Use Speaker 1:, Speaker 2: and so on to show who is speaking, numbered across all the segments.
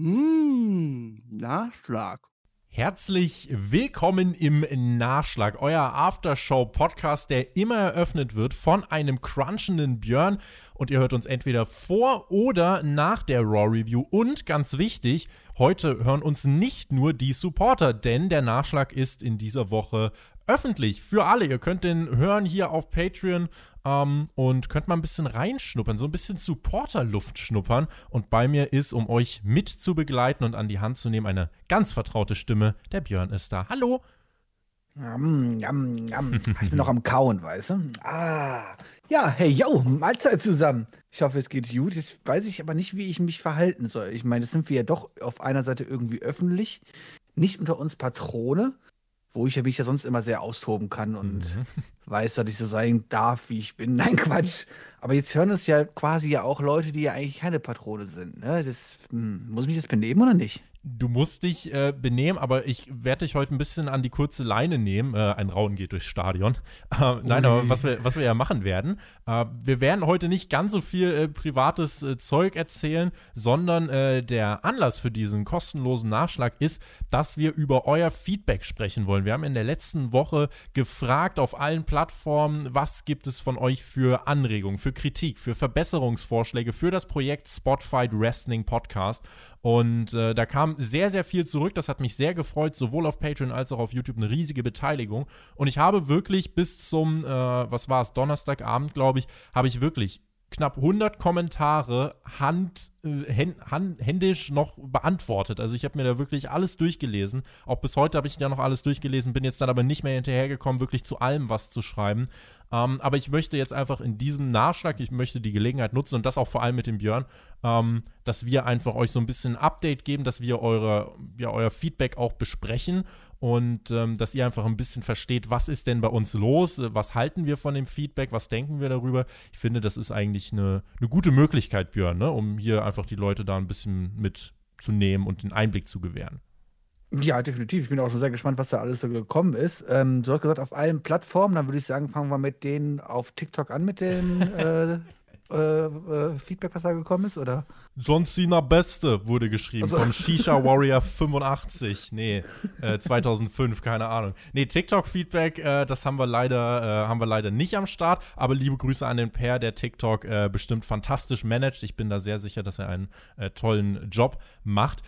Speaker 1: Mmh, Nachschlag.
Speaker 2: Herzlich willkommen im Nachschlag, euer Aftershow-Podcast, der immer eröffnet wird von einem crunchenden Björn. Und ihr hört uns entweder vor oder nach der Raw Review. Und ganz wichtig, heute hören uns nicht nur die Supporter, denn der Nachschlag ist in dieser Woche öffentlich für alle. Ihr könnt den hören hier auf Patreon ähm, und könnt mal ein bisschen reinschnuppern, so ein bisschen Supporter-Luft schnuppern. Und bei mir ist, um euch mit zu begleiten und an die Hand zu nehmen, eine ganz vertraute Stimme. Der Björn ist da. Hallo.
Speaker 1: Yum, yum, yum. Ich bin noch am Kauen, weißt du? Ah. Ja, hey, yo, Mahlzeit zusammen. Ich hoffe, es geht gut. Jetzt weiß ich aber nicht, wie ich mich verhalten soll. Ich meine, das sind wir ja doch auf einer Seite irgendwie öffentlich, nicht unter uns Patrone wo ich mich ja sonst immer sehr austoben kann und mhm. Weiß, dass ich so sein darf, wie ich bin. Nein, Quatsch. Aber jetzt hören es ja quasi ja auch Leute, die ja eigentlich keine Patrone sind. Ne? Das, hm, muss ich mich das benehmen oder nicht?
Speaker 2: Du musst dich äh, benehmen, aber ich werde dich heute ein bisschen an die kurze Leine nehmen. Äh, ein Rauen geht durchs Stadion. Äh, nein, aber was wir, was wir ja machen werden, äh, wir werden heute nicht ganz so viel äh, privates äh, Zeug erzählen, sondern der Anlass für diesen kostenlosen Nachschlag ist, dass wir über euer Feedback sprechen wollen. Wir haben in der letzten Woche gefragt auf allen Plattformen, was gibt es von euch für Anregungen, für Kritik, für Verbesserungsvorschläge für das Projekt Spotfight Wrestling Podcast. Und äh, da kam sehr, sehr viel zurück. Das hat mich sehr gefreut, sowohl auf Patreon als auch auf YouTube eine riesige Beteiligung. Und ich habe wirklich bis zum, äh, was war es, Donnerstagabend, glaube ich, habe ich wirklich knapp 100 Kommentare hand, äh, hand, händisch noch beantwortet. Also ich habe mir da wirklich alles durchgelesen. Auch bis heute habe ich ja noch alles durchgelesen, bin jetzt dann aber nicht mehr hinterhergekommen, wirklich zu allem was zu schreiben. Ähm, aber ich möchte jetzt einfach in diesem Nachschlag, ich möchte die Gelegenheit nutzen und das auch vor allem mit dem Björn, ähm, dass wir einfach euch so ein bisschen ein Update geben, dass wir eure, ja, euer Feedback auch besprechen und ähm, dass ihr einfach ein bisschen versteht, was ist denn bei uns los, was halten wir von dem Feedback, was denken wir darüber. Ich finde, das ist eigentlich eine, eine gute Möglichkeit, Björn, ne? um hier einfach die Leute da ein bisschen mitzunehmen und den Einblick zu gewähren.
Speaker 1: Ja, definitiv. Ich bin auch schon sehr gespannt, was da alles so gekommen ist. Ähm, du hast gesagt, auf allen Plattformen, dann würde ich sagen, fangen wir mit denen auf TikTok an mit dem äh, äh, äh, Feedback, was da gekommen ist, oder?
Speaker 2: John Cena Beste wurde geschrieben also. vom Shisha Warrior 85. Nee, äh, 2005, keine Ahnung. Nee, TikTok-Feedback, äh, das haben wir leider, äh, haben wir leider nicht am Start. Aber liebe Grüße an den Pair, der TikTok äh, bestimmt fantastisch managt. Ich bin da sehr sicher, dass er einen tollen Job macht.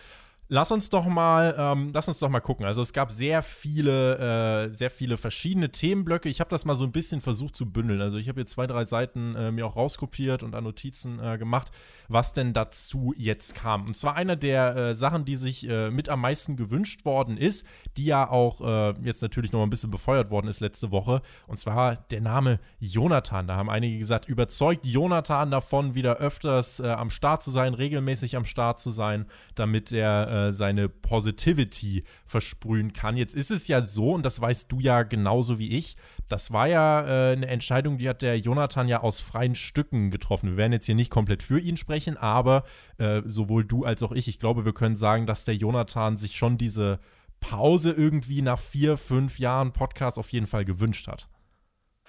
Speaker 2: Lass uns doch mal, ähm, lass uns doch mal gucken. Also es gab sehr viele, äh, sehr viele verschiedene Themenblöcke. Ich habe das mal so ein bisschen versucht zu bündeln. Also ich habe hier zwei, drei Seiten äh, mir auch rauskopiert und an Notizen äh, gemacht, was denn dazu jetzt kam. Und zwar einer der äh, Sachen, die sich äh, mit am meisten gewünscht worden ist, die ja auch äh, jetzt natürlich noch ein bisschen befeuert worden ist letzte Woche. Und zwar der Name Jonathan. Da haben einige gesagt, überzeugt Jonathan davon, wieder öfters am Start zu sein, regelmäßig am Start zu sein, damit er äh, seine Positivity versprühen kann. Jetzt ist es ja so, und das weißt du ja genauso wie ich, das war ja äh, eine Entscheidung, die hat der Jonathan ja aus freien Stücken getroffen. Wir werden jetzt hier nicht komplett für ihn sprechen, aber äh, sowohl du als auch ich, ich glaube, wir können sagen, dass der Jonathan sich schon diese Pause irgendwie nach vier, fünf Jahren Podcast auf jeden Fall gewünscht hat.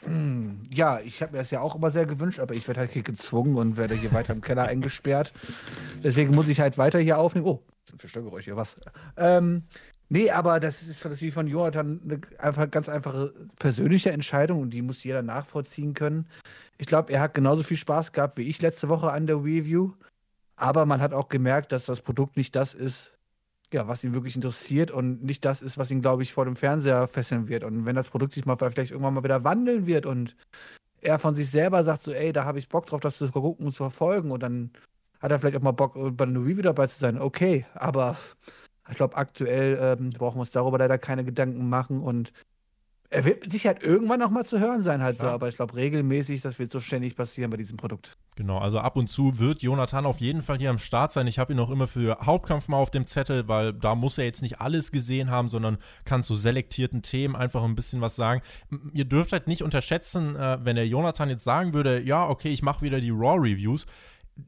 Speaker 1: Hm, ja, ich habe mir das ja auch immer sehr gewünscht, aber ich werde halt hier gezwungen und werde hier weiter im Keller eingesperrt. Deswegen muss ich halt weiter hier aufnehmen. Oh, sind für Störgeräusche, was? Ähm, nee, aber das ist natürlich von Jonathan eine einfach ganz einfache persönliche Entscheidung und die muss jeder nachvollziehen können. Ich glaube, er hat genauso viel Spaß gehabt wie ich letzte Woche an der Review. Aber man hat auch gemerkt, dass das Produkt nicht das ist, ja, was ihn wirklich interessiert und nicht das ist, was ihn, glaube ich, vor dem Fernseher fesseln wird. Und wenn das Produkt sich mal vielleicht irgendwann mal wieder wandeln wird und er von sich selber sagt, so, ey, da habe ich Bock drauf, das zu gucken und zu verfolgen und dann hat er vielleicht auch mal Bock, bei einer Review dabei zu sein. Okay, aber ich glaube, aktuell ähm, brauchen wir uns darüber leider keine Gedanken machen und er wird mit Sicherheit irgendwann noch mal zu hören sein, halt ja. so, aber ich glaube regelmäßig, das wird so ständig passieren bei diesem Produkt.
Speaker 2: Genau, also ab und zu wird Jonathan auf jeden Fall hier am Start sein. Ich habe ihn auch immer für Hauptkampf mal auf dem Zettel, weil da muss er jetzt nicht alles gesehen haben, sondern kann zu selektierten Themen einfach ein bisschen was sagen. Ihr dürft halt nicht unterschätzen, äh, wenn der Jonathan jetzt sagen würde, ja, okay, ich mache wieder die Raw-Reviews.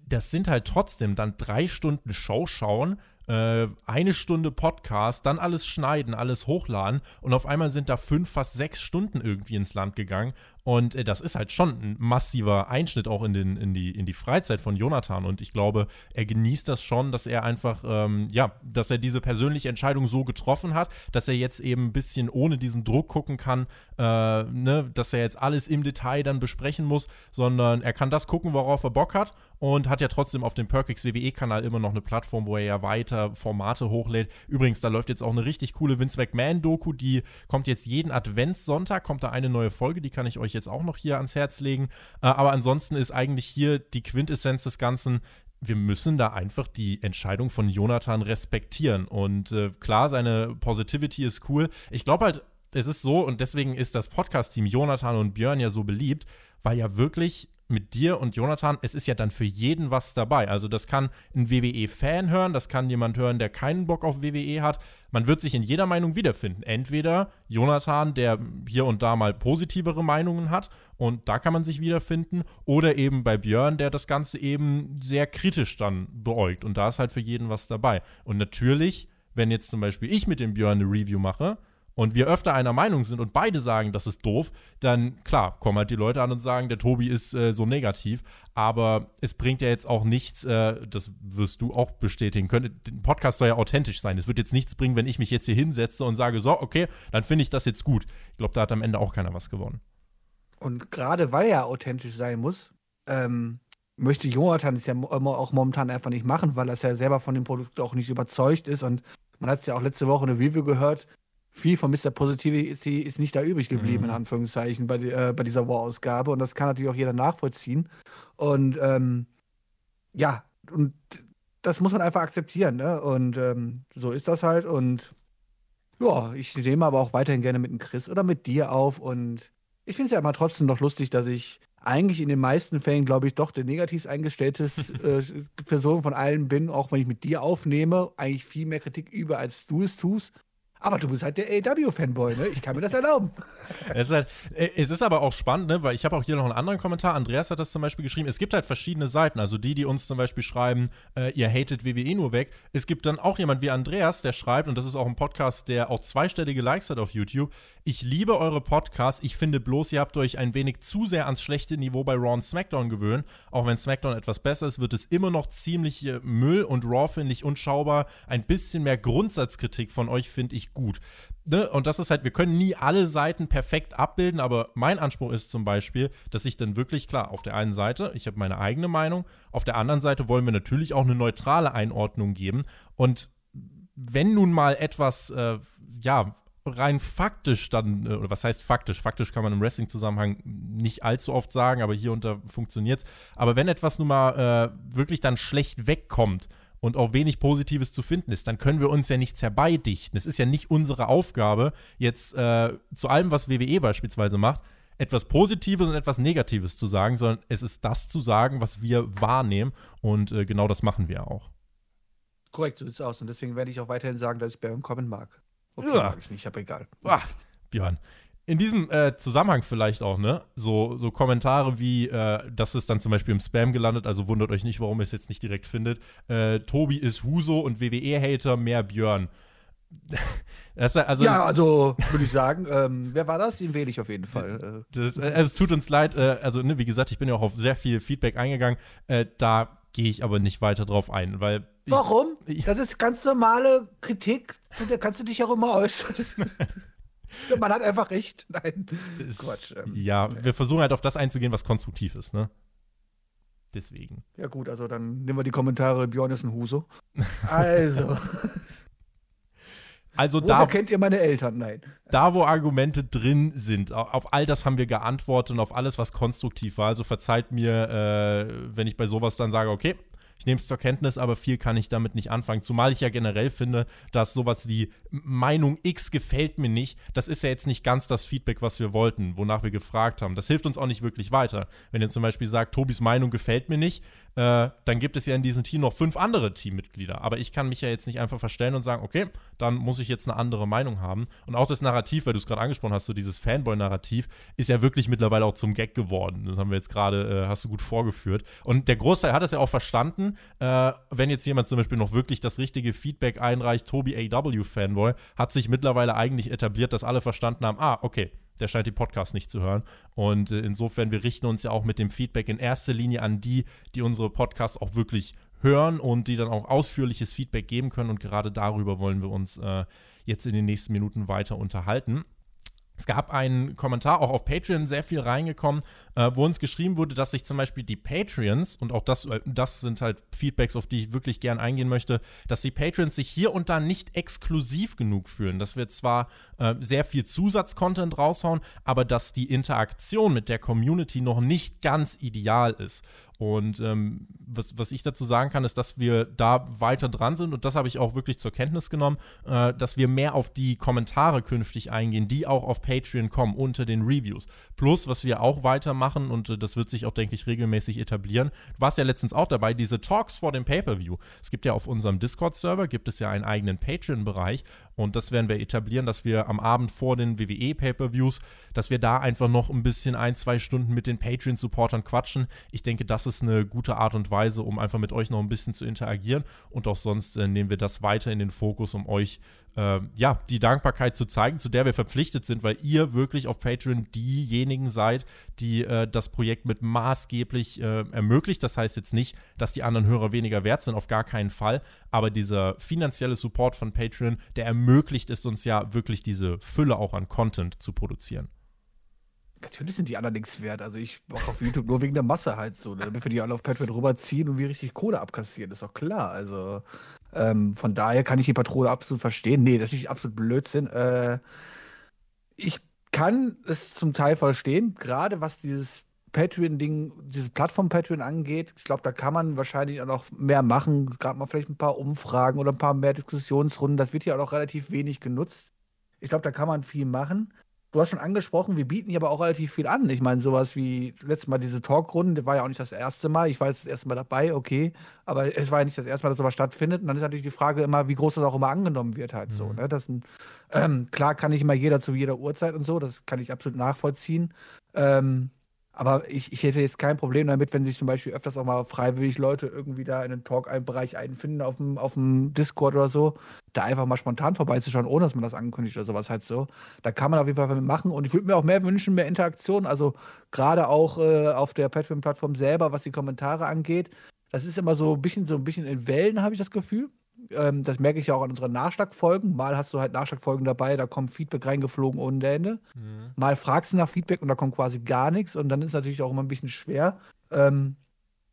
Speaker 2: Das sind halt trotzdem dann drei Stunden Show schauen äh, eine Stunde Podcast, dann alles schneiden, alles hochladen und auf einmal sind da fünf, fast sechs Stunden irgendwie ins Land gegangen. Und äh, das ist halt schon ein massiver Einschnitt auch in, den, in, die, in die Freizeit von Jonathan. Und ich glaube, er genießt das schon, dass er einfach, ähm, ja, dass er diese persönliche Entscheidung so getroffen hat, dass er jetzt eben ein bisschen ohne diesen Druck gucken kann, äh, ne, dass er jetzt alles im Detail dann besprechen muss, sondern er kann das gucken, worauf er Bock hat und hat ja trotzdem auf dem Perkix WWE-Kanal immer noch eine Plattform, wo er ja weiter Formate hochlädt. Übrigens, da läuft jetzt auch eine richtig coole Vince McMahon-Doku, die kommt jetzt jeden Adventssonntag, kommt da eine neue Folge, die kann ich euch jetzt auch noch hier ans Herz legen. Äh, aber ansonsten ist eigentlich hier die Quintessenz des Ganzen, wir müssen da einfach die Entscheidung von Jonathan respektieren. Und äh, klar, seine Positivity ist cool. Ich glaube halt, es ist so, und deswegen ist das Podcast-Team Jonathan und Björn ja so beliebt, weil ja wirklich mit dir und Jonathan, es ist ja dann für jeden was dabei. Also das kann ein WWE-Fan hören, das kann jemand hören, der keinen Bock auf WWE hat. Man wird sich in jeder Meinung wiederfinden. Entweder Jonathan, der hier und da mal positivere Meinungen hat und da kann man sich wiederfinden, oder eben bei Björn, der das Ganze eben sehr kritisch dann beäugt. Und da ist halt für jeden was dabei. Und natürlich, wenn jetzt zum Beispiel ich mit dem Björn eine Review mache, und wir öfter einer Meinung sind und beide sagen, das ist doof, dann klar, kommen halt die Leute an und sagen, der Tobi ist äh, so negativ. Aber es bringt ja jetzt auch nichts, äh, das wirst du auch bestätigen können. Der Podcast soll ja authentisch sein. Es wird jetzt nichts bringen, wenn ich mich jetzt hier hinsetze und sage, so, okay, dann finde ich das jetzt gut. Ich glaube, da hat am Ende auch keiner was gewonnen.
Speaker 1: Und gerade weil er authentisch sein muss, ähm, möchte Jonathan es ja auch momentan einfach nicht machen, weil er ja selber von dem Produkt auch nicht überzeugt ist. Und man hat es ja auch letzte Woche in der Review gehört, viel von Mr. Positivity ist nicht da übrig geblieben, mhm. in Anführungszeichen, bei, äh, bei dieser War-Ausgabe. Und das kann natürlich auch jeder nachvollziehen. Und ähm, ja, und das muss man einfach akzeptieren. Ne? Und ähm, so ist das halt. Und ja, ich nehme aber auch weiterhin gerne mit dem Chris oder mit dir auf. Und ich finde es ja immer trotzdem noch lustig, dass ich eigentlich in den meisten Fällen, glaube ich, doch der negativ eingestellte äh, Person von allen bin, auch wenn ich mit dir aufnehme, eigentlich viel mehr Kritik übe, als du es tust. Aber du bist halt der AW-Fanboy, ne? Ich kann mir das erlauben.
Speaker 2: es, ist halt, äh, es ist aber auch spannend, ne? Weil ich habe auch hier noch einen anderen Kommentar. Andreas hat das zum Beispiel geschrieben. Es gibt halt verschiedene Seiten. Also die, die uns zum Beispiel schreiben, äh, ihr hatet WWE nur weg. Es gibt dann auch jemand wie Andreas, der schreibt, und das ist auch ein Podcast, der auch zweistellige Likes hat auf YouTube. Ich liebe eure Podcasts. Ich finde bloß, ihr habt euch ein wenig zu sehr ans schlechte Niveau bei Raw und SmackDown gewöhnt. Auch wenn SmackDown etwas besser ist, wird es immer noch ziemlich Müll und Raw finde ich unschaubar. Ein bisschen mehr Grundsatzkritik von euch finde ich gut. Ne? Und das ist halt, wir können nie alle Seiten perfekt abbilden, aber mein Anspruch ist zum Beispiel, dass ich dann wirklich, klar, auf der einen Seite, ich habe meine eigene Meinung, auf der anderen Seite wollen wir natürlich auch eine neutrale Einordnung geben. Und wenn nun mal etwas, äh, ja, rein faktisch dann, äh, oder was heißt faktisch? Faktisch kann man im Wrestling-Zusammenhang nicht allzu oft sagen, aber hier unter funktioniert es. Aber wenn etwas nun mal äh, wirklich dann schlecht wegkommt und auch wenig Positives zu finden ist, dann können wir uns ja nichts herbeidichten. Es ist ja nicht unsere Aufgabe, jetzt äh, zu allem, was WWE beispielsweise macht, etwas Positives und etwas Negatives zu sagen, sondern es ist das zu sagen, was wir wahrnehmen. Und äh, genau das machen wir auch.
Speaker 1: Korrekt, so sieht es aus. Und deswegen werde ich auch weiterhin sagen, dass ich Baron Common mag. Okay, ja. mag ich nicht, aber egal.
Speaker 2: Ah, Björn. In diesem äh, Zusammenhang vielleicht auch, ne? So, so Kommentare wie, äh, das ist dann zum Beispiel im Spam gelandet, also wundert euch nicht, warum ihr es jetzt nicht direkt findet. Äh, Tobi ist Huso und WWE-Hater, mehr Björn.
Speaker 1: also, ja, also würde ich sagen, ähm, wer war das? Den wähle ich auf jeden Fall.
Speaker 2: Äh. Das, also, es tut uns leid, äh, also ne, wie gesagt, ich bin ja auch auf sehr viel Feedback eingegangen. da gehe ich aber nicht weiter drauf ein, weil.
Speaker 1: Warum? Ich, das ist ganz normale Kritik, da kannst du dich ja auch immer äußern. Man hat einfach recht. Nein.
Speaker 2: Ist, Quatsch. Ähm, ja, wir versuchen halt auf das einzugehen, was konstruktiv ist, ne? Deswegen.
Speaker 1: Ja, gut, also dann nehmen wir die Kommentare, Björn ist ein Huso. Also.
Speaker 2: Also Woher da
Speaker 1: kennt ihr meine Eltern? Nein.
Speaker 2: Da, wo Argumente drin sind, auf all das haben wir geantwortet und auf alles, was konstruktiv war. Also verzeiht mir, äh, wenn ich bei sowas dann sage, okay, ich nehme es zur Kenntnis, aber viel kann ich damit nicht anfangen. Zumal ich ja generell finde, dass sowas wie Meinung X gefällt mir nicht, das ist ja jetzt nicht ganz das Feedback, was wir wollten, wonach wir gefragt haben. Das hilft uns auch nicht wirklich weiter. Wenn ihr zum Beispiel sagt, Tobis Meinung gefällt mir nicht, äh, dann gibt es ja in diesem Team noch fünf andere Teammitglieder. Aber ich kann mich ja jetzt nicht einfach verstellen und sagen, okay, dann muss ich jetzt eine andere Meinung haben. Und auch das Narrativ, weil du es gerade angesprochen hast, so dieses Fanboy-Narrativ, ist ja wirklich mittlerweile auch zum Gag geworden. Das haben wir jetzt gerade, äh, hast du gut vorgeführt. Und der Großteil hat es ja auch verstanden, äh, wenn jetzt jemand zum Beispiel noch wirklich das richtige Feedback einreicht, Tobi AW Fanboy, hat sich mittlerweile eigentlich etabliert, dass alle verstanden haben, ah, okay, der scheint die Podcast nicht zu hören. Und äh, insofern, wir richten uns ja auch mit dem Feedback in erster Linie an die, die unsere Podcasts auch wirklich hören und die dann auch ausführliches Feedback geben können. Und gerade darüber wollen wir uns äh, jetzt in den nächsten Minuten weiter unterhalten. Es gab einen Kommentar auch auf Patreon, sehr viel reingekommen, äh, wo uns geschrieben wurde, dass sich zum Beispiel die Patreons, und auch das, äh, das sind halt Feedbacks, auf die ich wirklich gern eingehen möchte, dass die Patreons sich hier und da nicht exklusiv genug fühlen. Dass wir zwar äh, sehr viel Zusatzcontent raushauen, aber dass die Interaktion mit der Community noch nicht ganz ideal ist. Und ähm, was, was ich dazu sagen kann, ist, dass wir da weiter dran sind und das habe ich auch wirklich zur Kenntnis genommen, äh, dass wir mehr auf die Kommentare künftig eingehen, die auch auf Patreon kommen unter den Reviews. Plus, was wir auch weitermachen und äh, das wird sich auch, denke ich, regelmäßig etablieren. Du warst ja letztens auch dabei, diese Talks vor dem Pay-Per-View. Es gibt ja auf unserem Discord-Server, gibt es ja einen eigenen Patreon-Bereich und das werden wir etablieren, dass wir am Abend vor den WWE Pay-Per-Views, dass wir da einfach noch ein bisschen ein, zwei Stunden mit den Patreon-Supportern quatschen. Ich denke, das ist eine gute Art und Weise, um einfach mit euch noch ein bisschen zu interagieren. Und auch sonst äh, nehmen wir das weiter in den Fokus, um euch äh, ja, die Dankbarkeit zu zeigen, zu der wir verpflichtet sind, weil ihr wirklich auf Patreon diejenigen seid, die äh, das Projekt mit maßgeblich äh, ermöglicht. Das heißt jetzt nicht, dass die anderen Hörer weniger wert sind, auf gar keinen Fall. Aber dieser finanzielle Support von Patreon, der ermöglicht es uns ja wirklich diese Fülle auch an Content zu produzieren.
Speaker 1: Natürlich sind die nichts wert. Also ich mache auf YouTube nur wegen der Masse halt so, ne? damit wir die alle auf Patreon rüberziehen und wir richtig Kohle abkassieren. Das ist doch klar. Also ähm, von daher kann ich die Patrone absolut verstehen. Nee, das ist absolut Blödsinn. Äh, ich kann es zum Teil verstehen, gerade was dieses Patreon-Ding, diese Plattform Patreon angeht. Ich glaube, da kann man wahrscheinlich auch noch mehr machen. Gerade mal vielleicht ein paar Umfragen oder ein paar mehr Diskussionsrunden. Das wird ja auch noch relativ wenig genutzt. Ich glaube, da kann man viel machen. Du hast schon angesprochen, wir bieten hier aber auch relativ viel an. Ich meine, sowas wie letztes Mal diese Talkrunde, war ja auch nicht das erste Mal. Ich war jetzt das erste Mal dabei, okay. Aber es war ja nicht das erste Mal, dass sowas stattfindet. Und dann ist natürlich die Frage immer, wie groß das auch immer angenommen wird, halt mhm. so. Ne? Das ähm, klar kann nicht immer jeder zu jeder Uhrzeit und so, das kann ich absolut nachvollziehen. Ähm, aber ich, ich hätte jetzt kein Problem damit, wenn sich zum Beispiel öfters auch mal freiwillig Leute irgendwie da in den Talk-Bereich einfinden auf dem, auf dem Discord oder so, da einfach mal spontan vorbeizuschauen, ohne dass man das ankündigt oder sowas halt so. Da kann man auf jeden Fall machen und ich würde mir auch mehr wünschen, mehr Interaktion, also gerade auch äh, auf der Patreon-Plattform selber, was die Kommentare angeht. Das ist immer so ein bisschen so ein bisschen in Wellen, habe ich das Gefühl. Ähm, das merke ich ja auch an unseren Nachschlagfolgen. Mal hast du halt Nachschlagfolgen dabei, da kommt Feedback reingeflogen ohne Ende. Mhm. Mal fragst du nach Feedback und da kommt quasi gar nichts. Und dann ist es natürlich auch immer ein bisschen schwer. Ähm,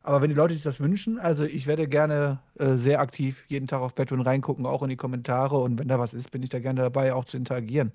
Speaker 1: aber wenn die Leute sich das wünschen, also ich werde gerne äh, sehr aktiv jeden Tag auf Patreon reingucken, auch in die Kommentare. Und wenn da was ist, bin ich da gerne dabei, auch zu interagieren.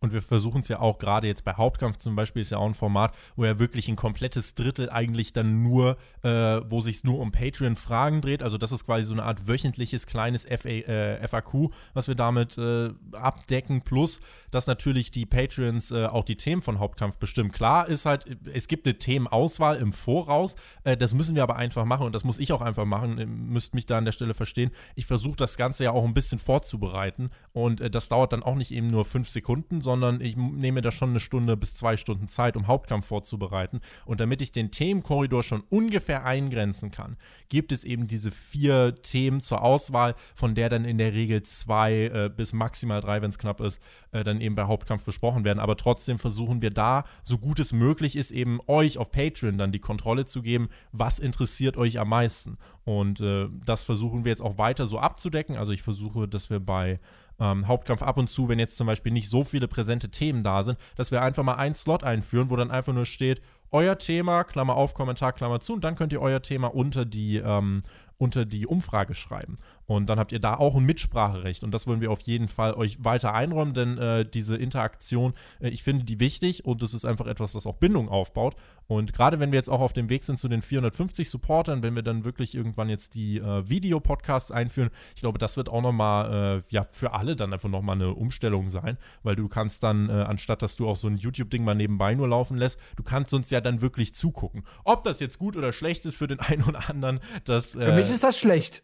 Speaker 2: Und wir versuchen es ja auch gerade jetzt bei Hauptkampf zum Beispiel, ist ja auch ein Format, wo ja wirklich ein komplettes Drittel eigentlich dann nur, äh, wo sich nur um Patreon-Fragen dreht. Also das ist quasi so eine Art wöchentliches kleines FA, äh, FAQ, was wir damit äh, abdecken. Plus, dass natürlich die Patreons äh, auch die Themen von Hauptkampf bestimmen. Klar ist halt, es gibt eine Themenauswahl im Voraus. Äh, das müssen wir aber einfach machen und das muss ich auch einfach machen. Ihr müsst mich da an der Stelle verstehen. Ich versuche das Ganze ja auch ein bisschen vorzubereiten und äh, das dauert dann auch nicht eben nur fünf Sekunden, sondern ich nehme da schon eine Stunde bis zwei Stunden Zeit, um Hauptkampf vorzubereiten. Und damit ich den Themenkorridor schon ungefähr eingrenzen kann, gibt es eben diese vier Themen zur Auswahl, von der dann in der Regel zwei äh, bis maximal drei, wenn es knapp ist, äh, dann eben bei Hauptkampf besprochen werden. Aber trotzdem versuchen wir da, so gut es möglich ist, eben euch auf Patreon dann die Kontrolle zu geben, was interessiert euch am meisten. Und äh, das versuchen wir jetzt auch weiter so abzudecken. Also ich versuche, dass wir bei ähm, Hauptkampf ab und zu, wenn jetzt zum Beispiel nicht so viele präsente Themen da sind, dass wir einfach mal einen Slot einführen, wo dann einfach nur steht, euer Thema, Klammer auf, Kommentar, Klammer zu, und dann könnt ihr euer Thema unter die, ähm, unter die Umfrage schreiben. Und dann habt ihr da auch ein Mitspracherecht. Und das wollen wir auf jeden Fall euch weiter einräumen, denn äh, diese Interaktion, äh, ich finde die wichtig und es ist einfach etwas, was auch Bindung aufbaut. Und gerade wenn wir jetzt auch auf dem Weg sind zu den 450 Supportern, wenn wir dann wirklich irgendwann jetzt die äh, Videopodcasts einführen, ich glaube, das wird auch nochmal, äh, ja, für alle dann einfach nochmal eine Umstellung sein, weil du kannst dann, äh, anstatt dass du auch so ein YouTube-Ding mal nebenbei nur laufen lässt, du kannst uns ja dann wirklich zugucken. Ob das jetzt gut oder schlecht ist für den einen oder anderen, das.
Speaker 1: für mich äh, ist das schlecht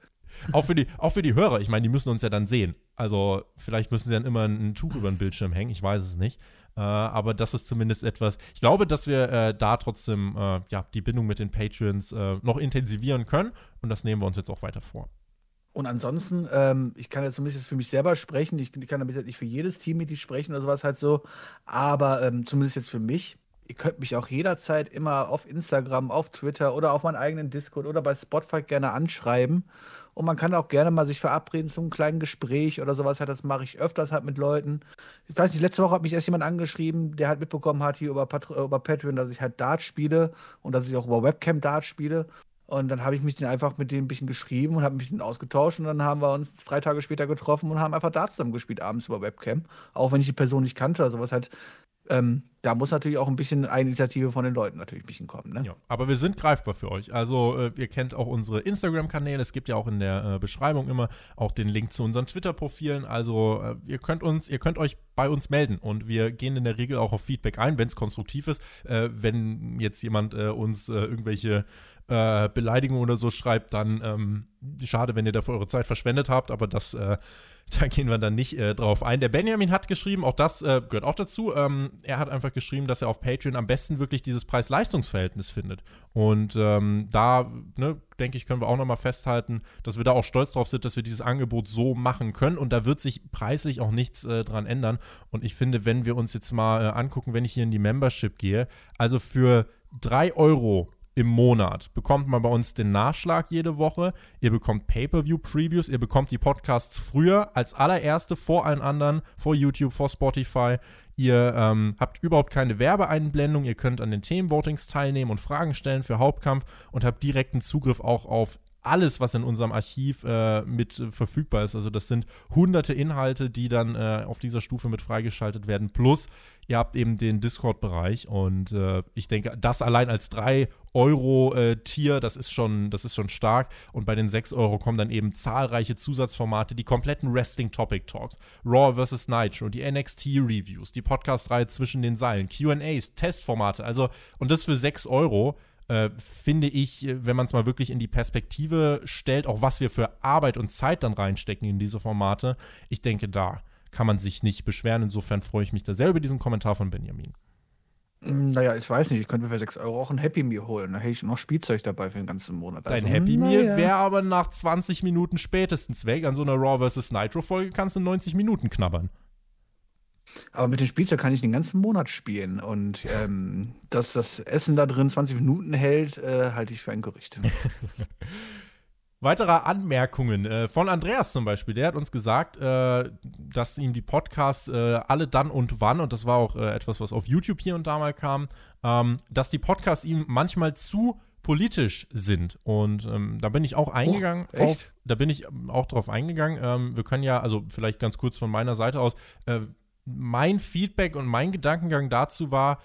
Speaker 2: auch, für die, auch für die Hörer, ich meine, die müssen uns ja dann sehen. Also vielleicht müssen sie dann immer ein Tuch über den Bildschirm hängen, ich weiß es nicht. Äh, aber das ist zumindest etwas. Ich glaube, dass wir äh, da trotzdem äh, ja, die Bindung mit den Patreons äh, noch intensivieren können und das nehmen wir uns jetzt auch weiter vor.
Speaker 1: Und ansonsten, ähm, ich kann ja zumindest für mich selber sprechen. Ich, ich kann damit nicht für jedes Teammitglied sprechen oder sowas halt so. Aber ähm, zumindest jetzt für mich. Ihr könnt mich auch jederzeit immer auf Instagram, auf Twitter oder auf meinen eigenen Discord oder bei Spotify gerne anschreiben. Und man kann auch gerne mal sich verabreden zu einem kleinen Gespräch oder sowas. Halt, das mache ich öfters halt mit Leuten. Ich weiß nicht, letzte Woche hat mich erst jemand angeschrieben, der halt mitbekommen hat hier über, Pat über Patreon, dass ich halt Dart spiele und dass ich auch über Webcam Dart spiele. Und dann habe ich mich den einfach mit denen ein bisschen geschrieben und habe mich mit denen ausgetauscht. Und dann haben wir uns drei Tage später getroffen und haben einfach da zusammen gespielt, abends über Webcam. Auch wenn ich die Person nicht kannte oder sowas halt. Ähm, da muss natürlich auch ein bisschen Initiative von den Leuten natürlich ein bisschen kommen. Ne?
Speaker 2: Ja, aber wir sind greifbar für euch. Also äh, ihr kennt auch unsere Instagram-Kanäle. Es gibt ja auch in der äh, Beschreibung immer auch den Link zu unseren Twitter-Profilen. Also äh, ihr könnt uns, ihr könnt euch bei uns melden und wir gehen in der Regel auch auf Feedback ein, wenn es konstruktiv ist. Äh, wenn jetzt jemand äh, uns äh, irgendwelche äh, Beleidigung oder so schreibt, dann ähm, schade, wenn ihr dafür eure Zeit verschwendet habt, aber das, äh, da gehen wir dann nicht äh, drauf ein. Der Benjamin hat geschrieben, auch das äh, gehört auch dazu, ähm, er hat einfach geschrieben, dass er auf Patreon am besten wirklich dieses Preis-Leistungs-Verhältnis findet. Und ähm, da, ne, denke ich, können wir auch nochmal festhalten, dass wir da auch stolz drauf sind, dass wir dieses Angebot so machen können. Und da wird sich preislich auch nichts äh, dran ändern. Und ich finde, wenn wir uns jetzt mal äh, angucken, wenn ich hier in die Membership gehe, also für 3 Euro im Monat bekommt man bei uns den Nachschlag jede Woche. Ihr bekommt Pay-per-view-Previews, ihr bekommt die Podcasts früher als allererste vor allen anderen, vor YouTube, vor Spotify. Ihr ähm, habt überhaupt keine Werbeeinblendung, ihr könnt an den Themenvotings teilnehmen und Fragen stellen für Hauptkampf und habt direkten Zugriff auch auf alles, was in unserem Archiv äh, mit äh, verfügbar ist. Also das sind hunderte Inhalte, die dann äh, auf dieser Stufe mit freigeschaltet werden. Plus, ihr habt eben den Discord-Bereich und äh, ich denke, das allein als 3 Euro äh, das ist schon, das ist schon stark. Und bei den 6 Euro kommen dann eben zahlreiche Zusatzformate, die kompletten Wrestling Topic Talks, Raw vs. Nitro, die NXT Reviews, die Podcast-Reihe zwischen den Seilen, QAs, Testformate, also und das für 6 Euro äh, finde ich, äh, wenn man es mal wirklich in die Perspektive stellt, auch was wir für Arbeit und Zeit dann reinstecken in diese Formate, ich denke, da kann man sich nicht beschweren. Insofern freue ich mich da sehr über diesen Kommentar von Benjamin.
Speaker 1: Hm, naja, ich weiß nicht, ich könnte mir für 6 Euro auch ein Happy Meal holen. Da hätte ich noch Spielzeug dabei für den ganzen Monat.
Speaker 2: Dein also, Happy Meal naja. wäre aber nach 20 Minuten spätestens weg. An so einer Raw vs. Nitro-Folge kannst du 90 Minuten knabbern.
Speaker 1: Aber mit dem Spielzeug kann ich den ganzen Monat spielen. Und ähm, dass das Essen da drin 20 Minuten hält, äh, halte ich für ein Gerücht.
Speaker 2: Weitere Anmerkungen äh, von Andreas zum Beispiel. Der hat uns gesagt, äh, dass ihm die Podcasts äh, alle dann und wann, und das war auch äh, etwas, was auf YouTube hier und da mal kam, ähm, dass die Podcasts ihm manchmal zu politisch sind. Und ähm, da bin ich auch eingegangen
Speaker 1: oh, auf,
Speaker 2: da bin ich auch drauf eingegangen. Ähm, wir können ja, also vielleicht ganz kurz von meiner Seite aus, äh, mein Feedback und mein Gedankengang dazu war,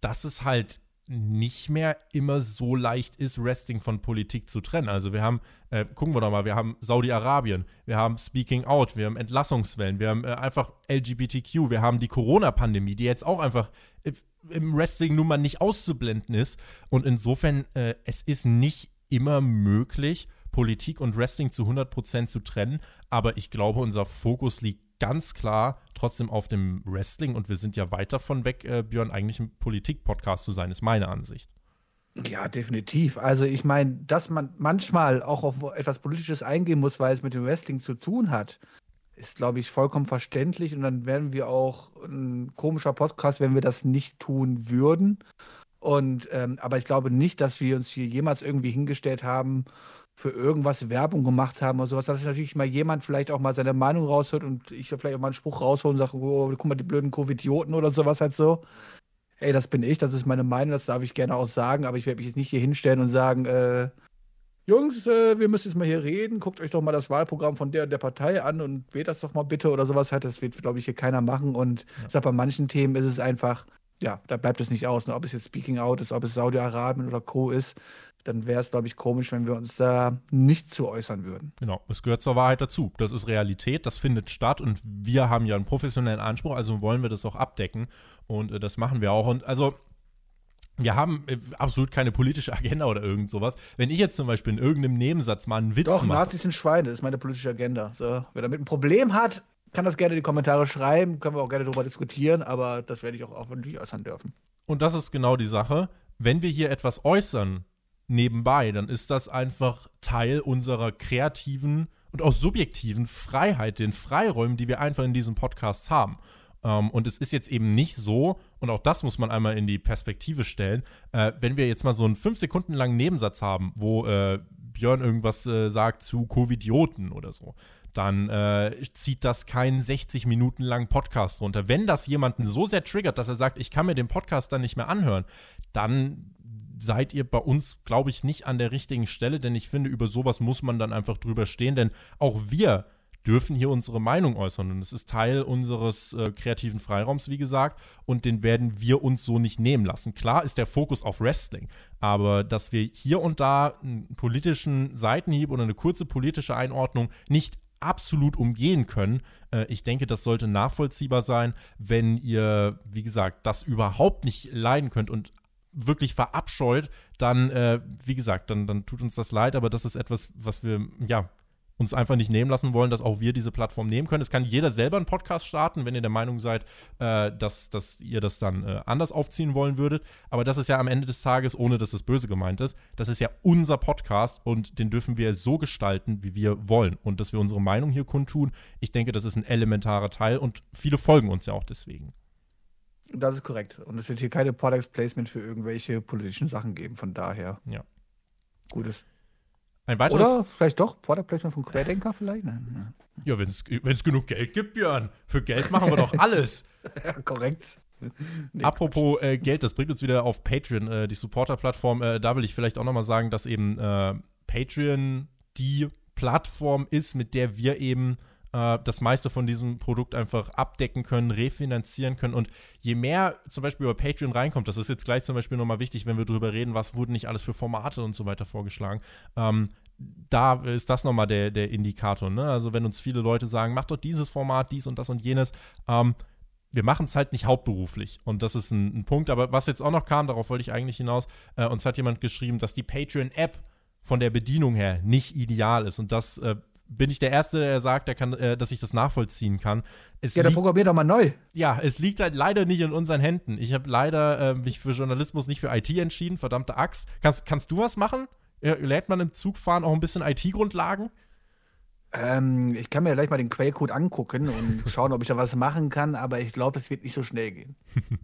Speaker 2: dass es halt nicht mehr immer so leicht ist, Wrestling von Politik zu trennen. Also wir haben, äh, gucken wir doch mal, wir haben Saudi-Arabien, wir haben Speaking Out, wir haben Entlassungswellen, wir haben äh, einfach LGBTQ, wir haben die Corona-Pandemie, die jetzt auch einfach äh, im Wrestling nun mal nicht auszublenden ist. Und insofern, äh, es ist nicht immer möglich, Politik und Wrestling zu 100% zu trennen, aber ich glaube, unser Fokus liegt ganz klar trotzdem auf dem Wrestling und wir sind ja weit davon weg, äh, Björn, eigentlich ein Politik-Podcast zu sein, ist meine Ansicht.
Speaker 1: Ja, definitiv. Also ich meine, dass man manchmal auch auf etwas Politisches eingehen muss, weil es mit dem Wrestling zu tun hat, ist, glaube ich, vollkommen verständlich. Und dann werden wir auch ein komischer Podcast, wenn wir das nicht tun würden. Und ähm, aber ich glaube nicht, dass wir uns hier jemals irgendwie hingestellt haben für irgendwas Werbung gemacht haben oder sowas, dass natürlich mal jemand vielleicht auch mal seine Meinung raushört und ich vielleicht auch mal einen Spruch raushole und sage, oh, guck mal, die blöden Covidioten oder sowas halt so. Ey, das bin ich, das ist meine Meinung, das darf ich gerne auch sagen, aber ich werde mich jetzt nicht hier hinstellen und sagen, äh, Jungs, äh, wir müssen jetzt mal hier reden, guckt euch doch mal das Wahlprogramm von der und der Partei an und wählt das doch mal bitte oder sowas halt. Das wird, glaube ich, hier keiner machen. Und ja. ich sag, bei manchen Themen ist es einfach, ja, da bleibt es nicht aus. Ne? Ob es jetzt Speaking Out ist, ob es Saudi-Arabien oder Co. ist, dann wäre es, glaube ich, komisch, wenn wir uns da nicht zu äußern würden.
Speaker 2: Genau, es gehört zur Wahrheit dazu. Das ist Realität, das findet statt und wir haben ja einen professionellen Anspruch, also wollen wir das auch abdecken und äh, das machen wir auch. Und also wir haben äh, absolut keine politische Agenda oder irgend sowas. Wenn ich jetzt zum Beispiel in irgendeinem Nebensatz mal einen Witz
Speaker 1: Doch, mache. Nazis sind Schweine, das ist meine politische Agenda. So, wer damit ein Problem hat, kann das gerne in die Kommentare schreiben, können wir auch gerne darüber diskutieren, aber das werde ich auch öffentlich äußern dürfen.
Speaker 2: Und das ist genau die Sache. Wenn wir hier etwas äußern, nebenbei, dann ist das einfach Teil unserer kreativen und auch subjektiven Freiheit, den Freiräumen, die wir einfach in diesem Podcast haben. Ähm, und es ist jetzt eben nicht so, und auch das muss man einmal in die Perspektive stellen, äh, wenn wir jetzt mal so einen fünf Sekunden langen Nebensatz haben, wo äh, Björn irgendwas äh, sagt zu Covidioten oder so, dann äh, zieht das keinen 60 Minuten langen Podcast runter. Wenn das jemanden so sehr triggert, dass er sagt, ich kann mir den Podcast dann nicht mehr anhören, dann seid ihr bei uns, glaube ich, nicht an der richtigen Stelle, denn ich finde, über sowas muss man dann einfach drüber stehen, denn auch wir dürfen hier unsere Meinung äußern und es ist Teil unseres äh, kreativen Freiraums, wie gesagt, und den werden wir uns so nicht nehmen lassen. Klar ist der Fokus auf Wrestling, aber dass wir hier und da einen politischen Seitenhieb oder eine kurze politische Einordnung nicht absolut umgehen können. Äh, ich denke, das sollte nachvollziehbar sein, wenn ihr, wie gesagt, das überhaupt nicht leiden könnt und wirklich verabscheut, dann, äh, wie gesagt, dann, dann tut uns das leid, aber das ist etwas, was wir, ja, uns einfach nicht nehmen lassen wollen, dass auch wir diese Plattform nehmen können. Es kann jeder selber einen Podcast starten, wenn ihr der Meinung seid, äh, dass, dass ihr das dann äh, anders aufziehen wollen würdet. Aber das ist ja am Ende des Tages, ohne dass es böse gemeint ist, das ist ja unser Podcast und den dürfen wir so gestalten, wie wir wollen. Und dass wir unsere Meinung hier kundtun, ich denke, das ist ein elementarer Teil und viele folgen uns ja auch deswegen.
Speaker 1: Das ist korrekt. Und es wird hier keine Product Placement für irgendwelche politischen Sachen geben, von daher.
Speaker 2: Ja.
Speaker 1: Gutes.
Speaker 2: Ein weiteres,
Speaker 1: Oder vielleicht doch Product Placement von Querdenker vielleicht? Nein.
Speaker 2: Ja, wenn es genug Geld gibt, Björn. Für Geld machen wir doch alles.
Speaker 1: ja, korrekt.
Speaker 2: Nee, Apropos äh, Geld, das bringt uns wieder auf Patreon, äh, die Supporter-Plattform. Äh, da will ich vielleicht auch nochmal sagen, dass eben äh, Patreon die Plattform ist, mit der wir eben äh, das meiste von diesem Produkt einfach abdecken können, refinanzieren können. Und je mehr zum Beispiel über Patreon reinkommt, das ist jetzt gleich zum Beispiel nochmal wichtig, wenn wir drüber reden, was wurden nicht alles für Formate und so weiter vorgeschlagen, ähm, da ist das nochmal der, der Indikator. Ne? Also wenn uns viele Leute sagen, mach doch dieses Format, dies und das und jenes, ähm, wir machen es halt nicht hauptberuflich. Und das ist ein, ein, Punkt. Aber was jetzt auch noch kam, darauf wollte ich eigentlich hinaus, äh, uns hat jemand geschrieben, dass die Patreon-App von der Bedienung her nicht ideal ist. Und das äh, bin ich der Erste, der sagt, der kann, äh, dass ich das nachvollziehen kann.
Speaker 1: Es ja, dann programmiert doch mal neu.
Speaker 2: Ja, es liegt halt leider nicht in unseren Händen. Ich habe leider äh, mich für Journalismus nicht für IT entschieden, verdammte Axt. Kannst, kannst du was machen? Lädt man im Zugfahren auch ein bisschen IT-Grundlagen?
Speaker 1: Ähm, ich kann mir gleich mal den Quellcode angucken und schauen, ob ich da was machen kann, aber ich glaube, es wird nicht so schnell gehen.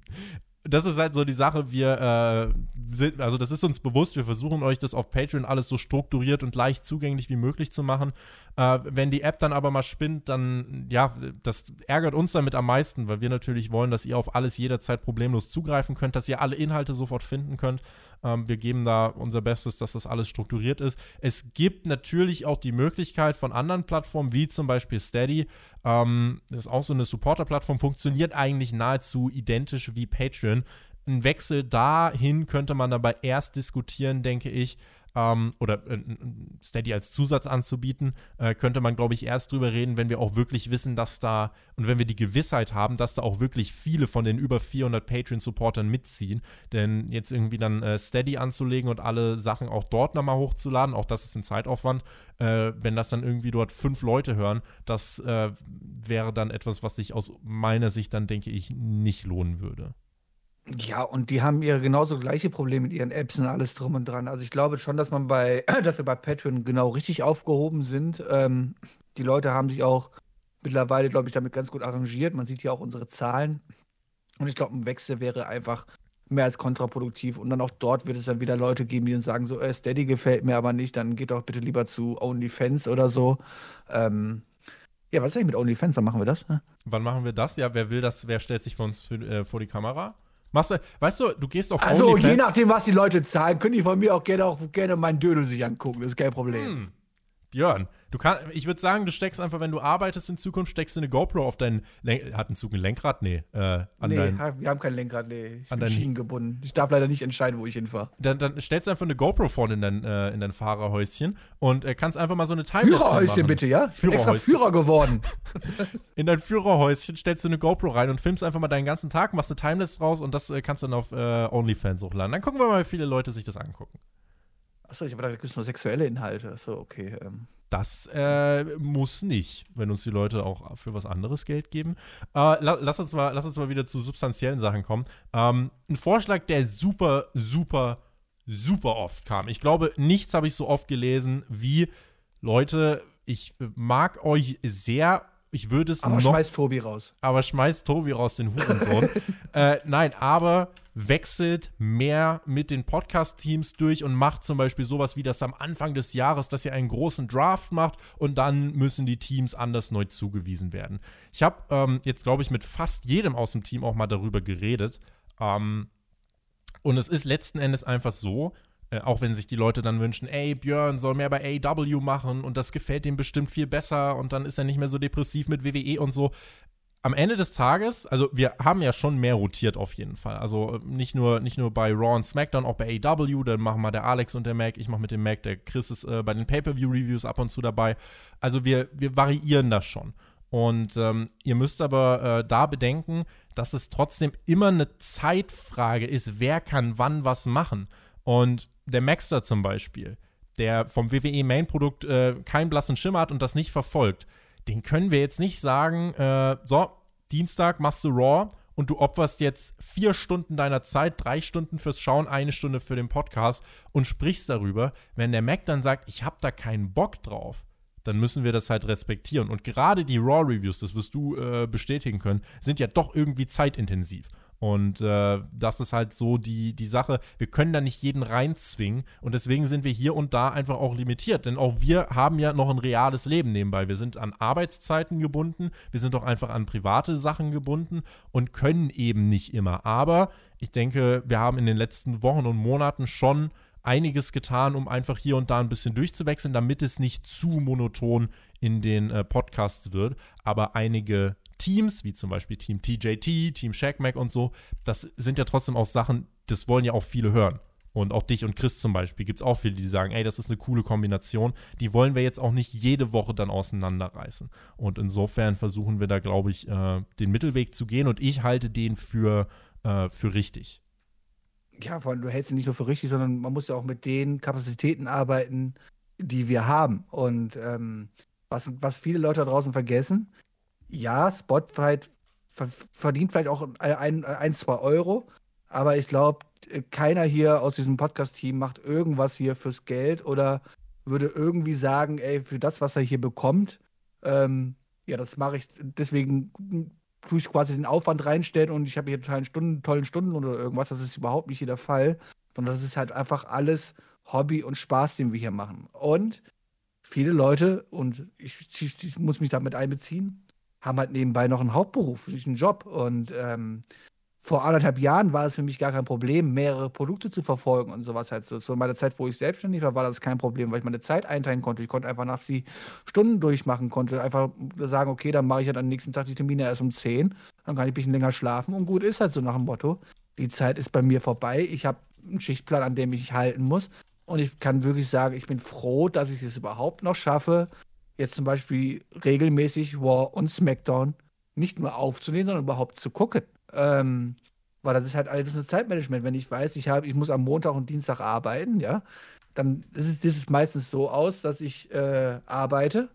Speaker 2: das ist halt so die Sache, wir, äh, sind, also das ist uns bewusst, wir versuchen euch das auf Patreon alles so strukturiert und leicht zugänglich wie möglich zu machen. Äh, wenn die App dann aber mal spinnt, dann, ja, das ärgert uns damit am meisten, weil wir natürlich wollen, dass ihr auf alles jederzeit problemlos zugreifen könnt, dass ihr alle Inhalte sofort finden könnt. Ähm, wir geben da unser Bestes, dass das alles strukturiert ist. Es gibt natürlich auch die Möglichkeit von anderen Plattformen, wie zum Beispiel Steady, ähm, das ist auch so eine Supporter-Plattform, funktioniert eigentlich nahezu identisch wie Patreon. Ein Wechsel dahin könnte man dabei erst diskutieren, denke ich, ähm, oder äh, Steady als Zusatz anzubieten, äh, könnte man, glaube ich, erst drüber reden, wenn wir auch wirklich wissen, dass da und wenn wir die Gewissheit haben, dass da auch wirklich viele von den über 400 Patreon-Supportern mitziehen. Denn jetzt irgendwie dann äh, Steady anzulegen und alle Sachen auch dort nochmal hochzuladen, auch das ist ein Zeitaufwand. Äh, wenn das dann irgendwie dort fünf Leute hören, das äh, wäre dann etwas, was sich aus meiner Sicht dann, denke ich, nicht lohnen würde.
Speaker 1: Ja, und die haben ihre genauso gleiche Probleme mit ihren Apps und alles drum und dran. Also ich glaube schon, dass man bei, dass wir bei Patreon genau richtig aufgehoben sind. Ähm, die Leute haben sich auch mittlerweile, glaube ich, damit ganz gut arrangiert. Man sieht ja auch unsere Zahlen. Und ich glaube, ein Wechsel wäre einfach mehr als kontraproduktiv. Und dann auch dort wird es dann wieder Leute geben, die dann sagen, so, äh, Steady gefällt mir aber nicht, dann geht doch bitte lieber zu OnlyFans oder so. Ähm, ja, was ist eigentlich mit OnlyFans? Wann machen wir das?
Speaker 2: Wann machen wir das? Ja, wer will das, wer stellt sich für uns für, äh, vor die Kamera? Machst du, weißt du, du gehst auf
Speaker 1: Also OnlyFans. je nachdem, was die Leute zahlen, können die von mir auch gerne auch gerne meinen Dödel sich angucken. Das ist kein Problem. Hm.
Speaker 2: Björn, du kannst, ich würde sagen, du steckst einfach, wenn du arbeitest in Zukunft, steckst du eine GoPro auf dein, Len hat ein Zug ein Lenkrad? Nee, äh,
Speaker 1: an nee, dein, wir haben kein Lenkrad, nee. Ich an bin Schienen gebunden. Ich darf leider nicht entscheiden, wo ich hinfahre.
Speaker 2: Dann, dann stellst du einfach eine GoPro vorne in dein, äh, in dein Fahrerhäuschen und äh, kannst einfach mal so eine Timelapse
Speaker 1: Führerhäuschen machen. bitte, ja? Führerhäuschen. Extra Führer geworden.
Speaker 2: in dein Führerhäuschen stellst du eine GoPro rein und filmst einfach mal deinen ganzen Tag, machst eine Timelapse raus und das äh, kannst du dann auf äh, OnlyFans hochladen. Dann gucken wir mal, wie viele Leute sich das angucken.
Speaker 1: Achso, ich habe da gibt es nur sexuelle Inhalte. Achso, okay. Ähm.
Speaker 2: Das äh, muss nicht, wenn uns die Leute auch für was anderes Geld geben. Äh, lass, uns mal, lass uns mal wieder zu substanziellen Sachen kommen. Ähm, ein Vorschlag, der super, super, super oft kam. Ich glaube, nichts habe ich so oft gelesen wie Leute ich mag euch sehr. Ich würde es
Speaker 1: aber
Speaker 2: noch.
Speaker 1: schmeiß Tobi raus.
Speaker 2: Aber schmeißt Tobi raus, den Hurensohn. äh, nein, aber wechselt mehr mit den Podcast-Teams durch und macht zum Beispiel sowas wie das am Anfang des Jahres, dass ihr einen großen Draft macht und dann müssen die Teams anders neu zugewiesen werden. Ich habe ähm, jetzt, glaube ich, mit fast jedem aus dem Team auch mal darüber geredet. Ähm, und es ist letzten Endes einfach so, äh, auch wenn sich die Leute dann wünschen, ey, Björn soll mehr bei AW machen und das gefällt ihm bestimmt viel besser und dann ist er nicht mehr so depressiv mit WWE und so am Ende des Tages, also wir haben ja schon mehr rotiert auf jeden Fall. Also äh, nicht nur, nicht nur bei Raw und SmackDown, auch bei AW, dann machen mal der Alex und der Mac, ich mache mit dem Mac, der Chris ist äh, bei den Pay-Per-View-Reviews ab und zu dabei. Also wir, wir variieren das schon. Und ähm, ihr müsst aber äh, da bedenken, dass es trotzdem immer eine Zeitfrage ist, wer kann wann was machen. Und der Maxter zum Beispiel, der vom WWE Main-Produkt äh, keinen blassen Schimmer hat und das nicht verfolgt, den können wir jetzt nicht sagen, äh, so, Dienstag machst du Raw und du opferst jetzt vier Stunden deiner Zeit, drei Stunden fürs Schauen, eine Stunde für den Podcast und sprichst darüber. Wenn der Mac dann sagt, ich habe da keinen Bock drauf, dann müssen wir das halt respektieren. Und gerade die Raw-Reviews, das wirst du äh, bestätigen können, sind ja doch irgendwie zeitintensiv. Und äh, das ist halt so die, die Sache. Wir können da nicht jeden reinzwingen. Und deswegen sind wir hier und da einfach auch limitiert. Denn auch wir haben ja noch ein reales Leben nebenbei. Wir sind an Arbeitszeiten gebunden. Wir sind auch einfach an private Sachen gebunden und können eben nicht immer. Aber ich denke, wir haben in den letzten Wochen und Monaten schon einiges getan, um einfach hier und da ein bisschen durchzuwechseln, damit es nicht zu monoton in den äh, Podcasts wird. Aber einige Teams, wie zum Beispiel Team TJT, Team ShackMac und so, das sind ja trotzdem auch Sachen, das wollen ja auch viele hören. Und auch dich und Chris zum Beispiel gibt es auch viele, die sagen, ey, das ist eine coole Kombination. Die wollen wir jetzt auch nicht jede Woche dann auseinanderreißen. Und insofern versuchen wir da, glaube ich, äh, den Mittelweg zu gehen. Und ich halte den für, äh, für richtig.
Speaker 1: Ja, vor allem, du hältst ihn nicht nur für richtig, sondern man muss ja auch mit den Kapazitäten arbeiten, die wir haben. Und ähm, was, was viele Leute da draußen vergessen, ja, Spotify verdient vielleicht auch ein, ein, zwei Euro, aber ich glaube, keiner hier aus diesem Podcast-Team macht irgendwas hier fürs Geld oder würde irgendwie sagen, ey, für das, was er hier bekommt, ähm, ja, das mache ich, deswegen tue ich quasi den Aufwand reinstellen und ich habe hier tollen Stunden, tollen Stunden oder irgendwas. Das ist überhaupt nicht hier der Fall, sondern das ist halt einfach alles Hobby und Spaß, den wir hier machen. Und viele Leute, und ich, ich muss mich damit einbeziehen, haben halt nebenbei noch einen hauptberuflichen Job. Und ähm, vor anderthalb Jahren war es für mich gar kein Problem, mehrere Produkte zu verfolgen und sowas halt. So, zu meiner Zeit, wo ich selbstständig war, war das kein Problem, weil ich meine Zeit einteilen konnte. Ich konnte einfach nachts die Stunden durchmachen, konnte einfach sagen, okay, dann mache ich halt am nächsten Tag die Termine erst um 10, dann kann ich ein bisschen länger schlafen und gut ist halt so nach dem Motto. Die Zeit ist bei mir vorbei. Ich habe einen Schichtplan, an dem ich halten muss. Und ich kann wirklich sagen, ich bin froh, dass ich es überhaupt noch schaffe, jetzt zum Beispiel regelmäßig War und SmackDown nicht nur aufzunehmen, sondern überhaupt zu gucken. Ähm, weil das ist halt alles ein Zeitmanagement. Wenn ich weiß, ich, hab, ich muss am Montag und Dienstag arbeiten, ja, dann ist es, meistens so aus, dass ich äh, arbeite,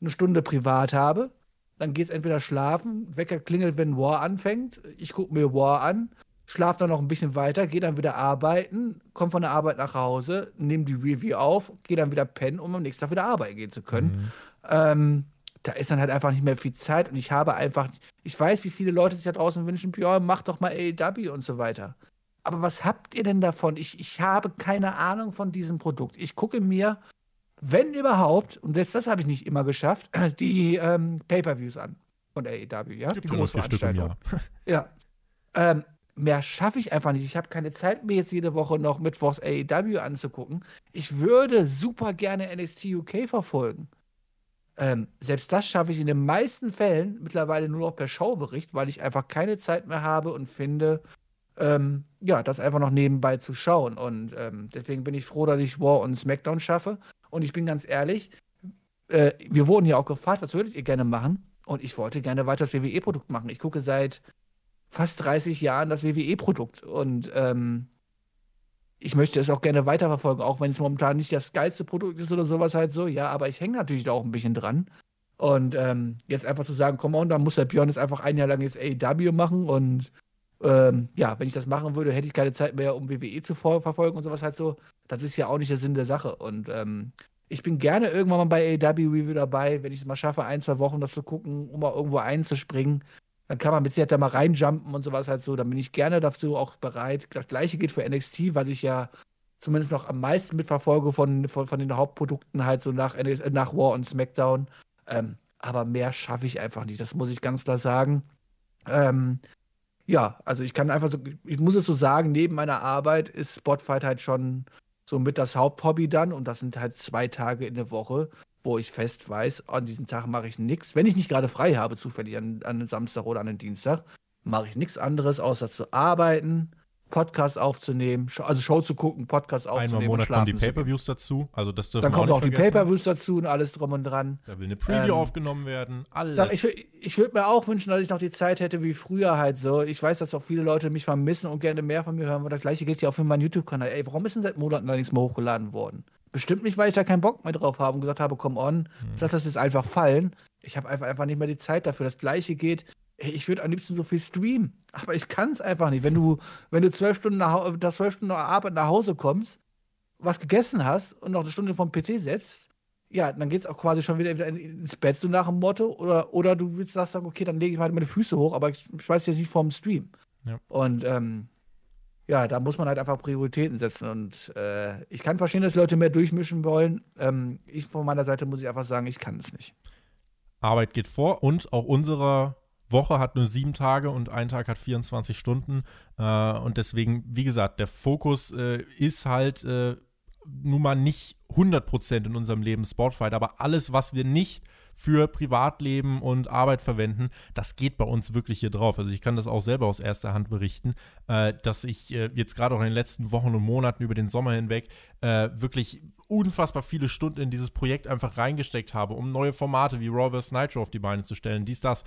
Speaker 1: eine Stunde privat habe, dann geht es entweder schlafen, Wecker klingelt, wenn War anfängt, ich gucke mir War an, schlafe dann noch ein bisschen weiter, gehe dann wieder arbeiten, komme von der Arbeit nach Hause, nehme die Review auf, gehe dann wieder pennen, um am nächsten Tag wieder arbeiten gehen zu können. Mhm. Ähm, da ist dann halt einfach nicht mehr viel Zeit und ich habe einfach, ich weiß, wie viele Leute sich da draußen wünschen, ja, mach doch mal AEW und so weiter. Aber was habt ihr denn davon? Ich, ich habe keine Ahnung von diesem Produkt. Ich gucke mir, wenn überhaupt, und selbst das habe ich nicht immer geschafft, die ähm, Pay-Per-Views an von AEW, ja?
Speaker 2: Gibt die Großveranstaltung.
Speaker 1: Ja. Ähm, mehr schaffe ich einfach nicht. Ich habe keine Zeit, mir jetzt jede Woche noch Mittwochs AEW anzugucken. Ich würde super gerne NXT UK verfolgen. Ähm, selbst das schaffe ich in den meisten Fällen mittlerweile nur noch per Schaubericht, weil ich einfach keine Zeit mehr habe und finde, ähm, ja, das einfach noch nebenbei zu schauen. Und ähm, deswegen bin ich froh, dass ich War und SmackDown schaffe. Und ich bin ganz ehrlich, äh, wir wurden ja auch gefragt, was würdet ihr gerne machen? Und ich wollte gerne weiter das WWE-Produkt machen. Ich gucke seit fast 30 Jahren das WWE-Produkt. Und ähm, ich möchte es auch gerne weiterverfolgen, auch wenn es momentan nicht das geilste Produkt ist oder sowas halt so. Ja, aber ich hänge natürlich da auch ein bisschen dran. Und ähm, jetzt einfach zu sagen, komm on, dann muss der Björn jetzt einfach ein Jahr lang jetzt AEW machen und ähm, ja, wenn ich das machen würde, hätte ich keine Zeit mehr, um WWE zu verfolgen und sowas halt so. Das ist ja auch nicht der Sinn der Sache. Und ähm, Ich bin gerne irgendwann mal bei AW Review dabei, wenn ich es mal schaffe, ein, zwei Wochen das zu gucken, um mal irgendwo einzuspringen. Dann kann man mit Sicherheit da mal reinjumpen und sowas halt so. Dann bin ich gerne dazu auch bereit. Das gleiche geht für NXT, was ich ja zumindest noch am meisten mitverfolge von, von, von den Hauptprodukten halt so nach, nach War und SmackDown. Ähm, aber mehr schaffe ich einfach nicht. Das muss ich ganz klar sagen. Ähm, ja, also ich kann einfach so, ich muss es so sagen, neben meiner Arbeit ist Spotfight halt schon so mit das Haupthobby dann und das sind halt zwei Tage in der Woche, wo ich fest weiß, an diesem Tag mache ich nichts. Wenn ich nicht gerade frei habe, zufällig an, an einem Samstag oder an einem Dienstag, mache ich nichts anderes, außer zu arbeiten, Podcast aufzunehmen, also Show zu gucken, Podcast aufzunehmen.
Speaker 2: Einmal im Monat kommen die Pay-Per-Views dazu. Also das
Speaker 1: Dann kommen auch, auch die Pay-Per-Views dazu und alles drum und dran.
Speaker 2: Da will eine Preview ähm, aufgenommen werden. Alles.
Speaker 1: Sag, ich, ich würde mir auch wünschen, dass ich noch die Zeit hätte wie früher halt so. Ich weiß, dass auch viele Leute mich vermissen und gerne mehr von mir hören. Und das gleiche gilt ja auch für meinen YouTube-Kanal. Ey, warum ist denn seit Monaten da nichts mehr hochgeladen worden? Bestimmt nicht, weil ich da keinen Bock mehr drauf habe und gesagt habe, komm on, hm. lass das jetzt einfach fallen. Ich habe einfach, einfach nicht mehr die Zeit dafür. Das gleiche geht ich würde am liebsten so viel streamen, aber ich kann es einfach nicht. Wenn du, wenn du zwölf Stunden nach, nach zwölf Stunden Arbeit nach Hause kommst, was gegessen hast und noch eine Stunde vom PC setzt, ja, dann geht es auch quasi schon wieder ins Bett, so nach dem Motto. Oder, oder du willst sagen, okay, dann lege ich mal meine Füße hoch, aber ich, ich weiß jetzt nicht vorm Stream. Ja. Und ähm, ja, da muss man halt einfach Prioritäten setzen. Und äh, ich kann verstehen, dass Leute mehr durchmischen wollen. Ähm, ich von meiner Seite muss ich einfach sagen, ich kann es nicht.
Speaker 2: Arbeit geht vor und auch unserer Woche hat nur sieben Tage und ein Tag hat 24 Stunden. Äh, und deswegen, wie gesagt, der Fokus äh, ist halt äh, nun mal nicht 100% in unserem Leben Sportfight, aber alles, was wir nicht für Privatleben und Arbeit verwenden, das geht bei uns wirklich hier drauf. Also ich kann das auch selber aus erster Hand berichten, äh, dass ich äh, jetzt gerade auch in den letzten Wochen und Monaten über den Sommer hinweg äh, wirklich unfassbar viele Stunden in dieses Projekt einfach reingesteckt habe, um neue Formate wie Raw vs. Nitro auf die Beine zu stellen, dies, das.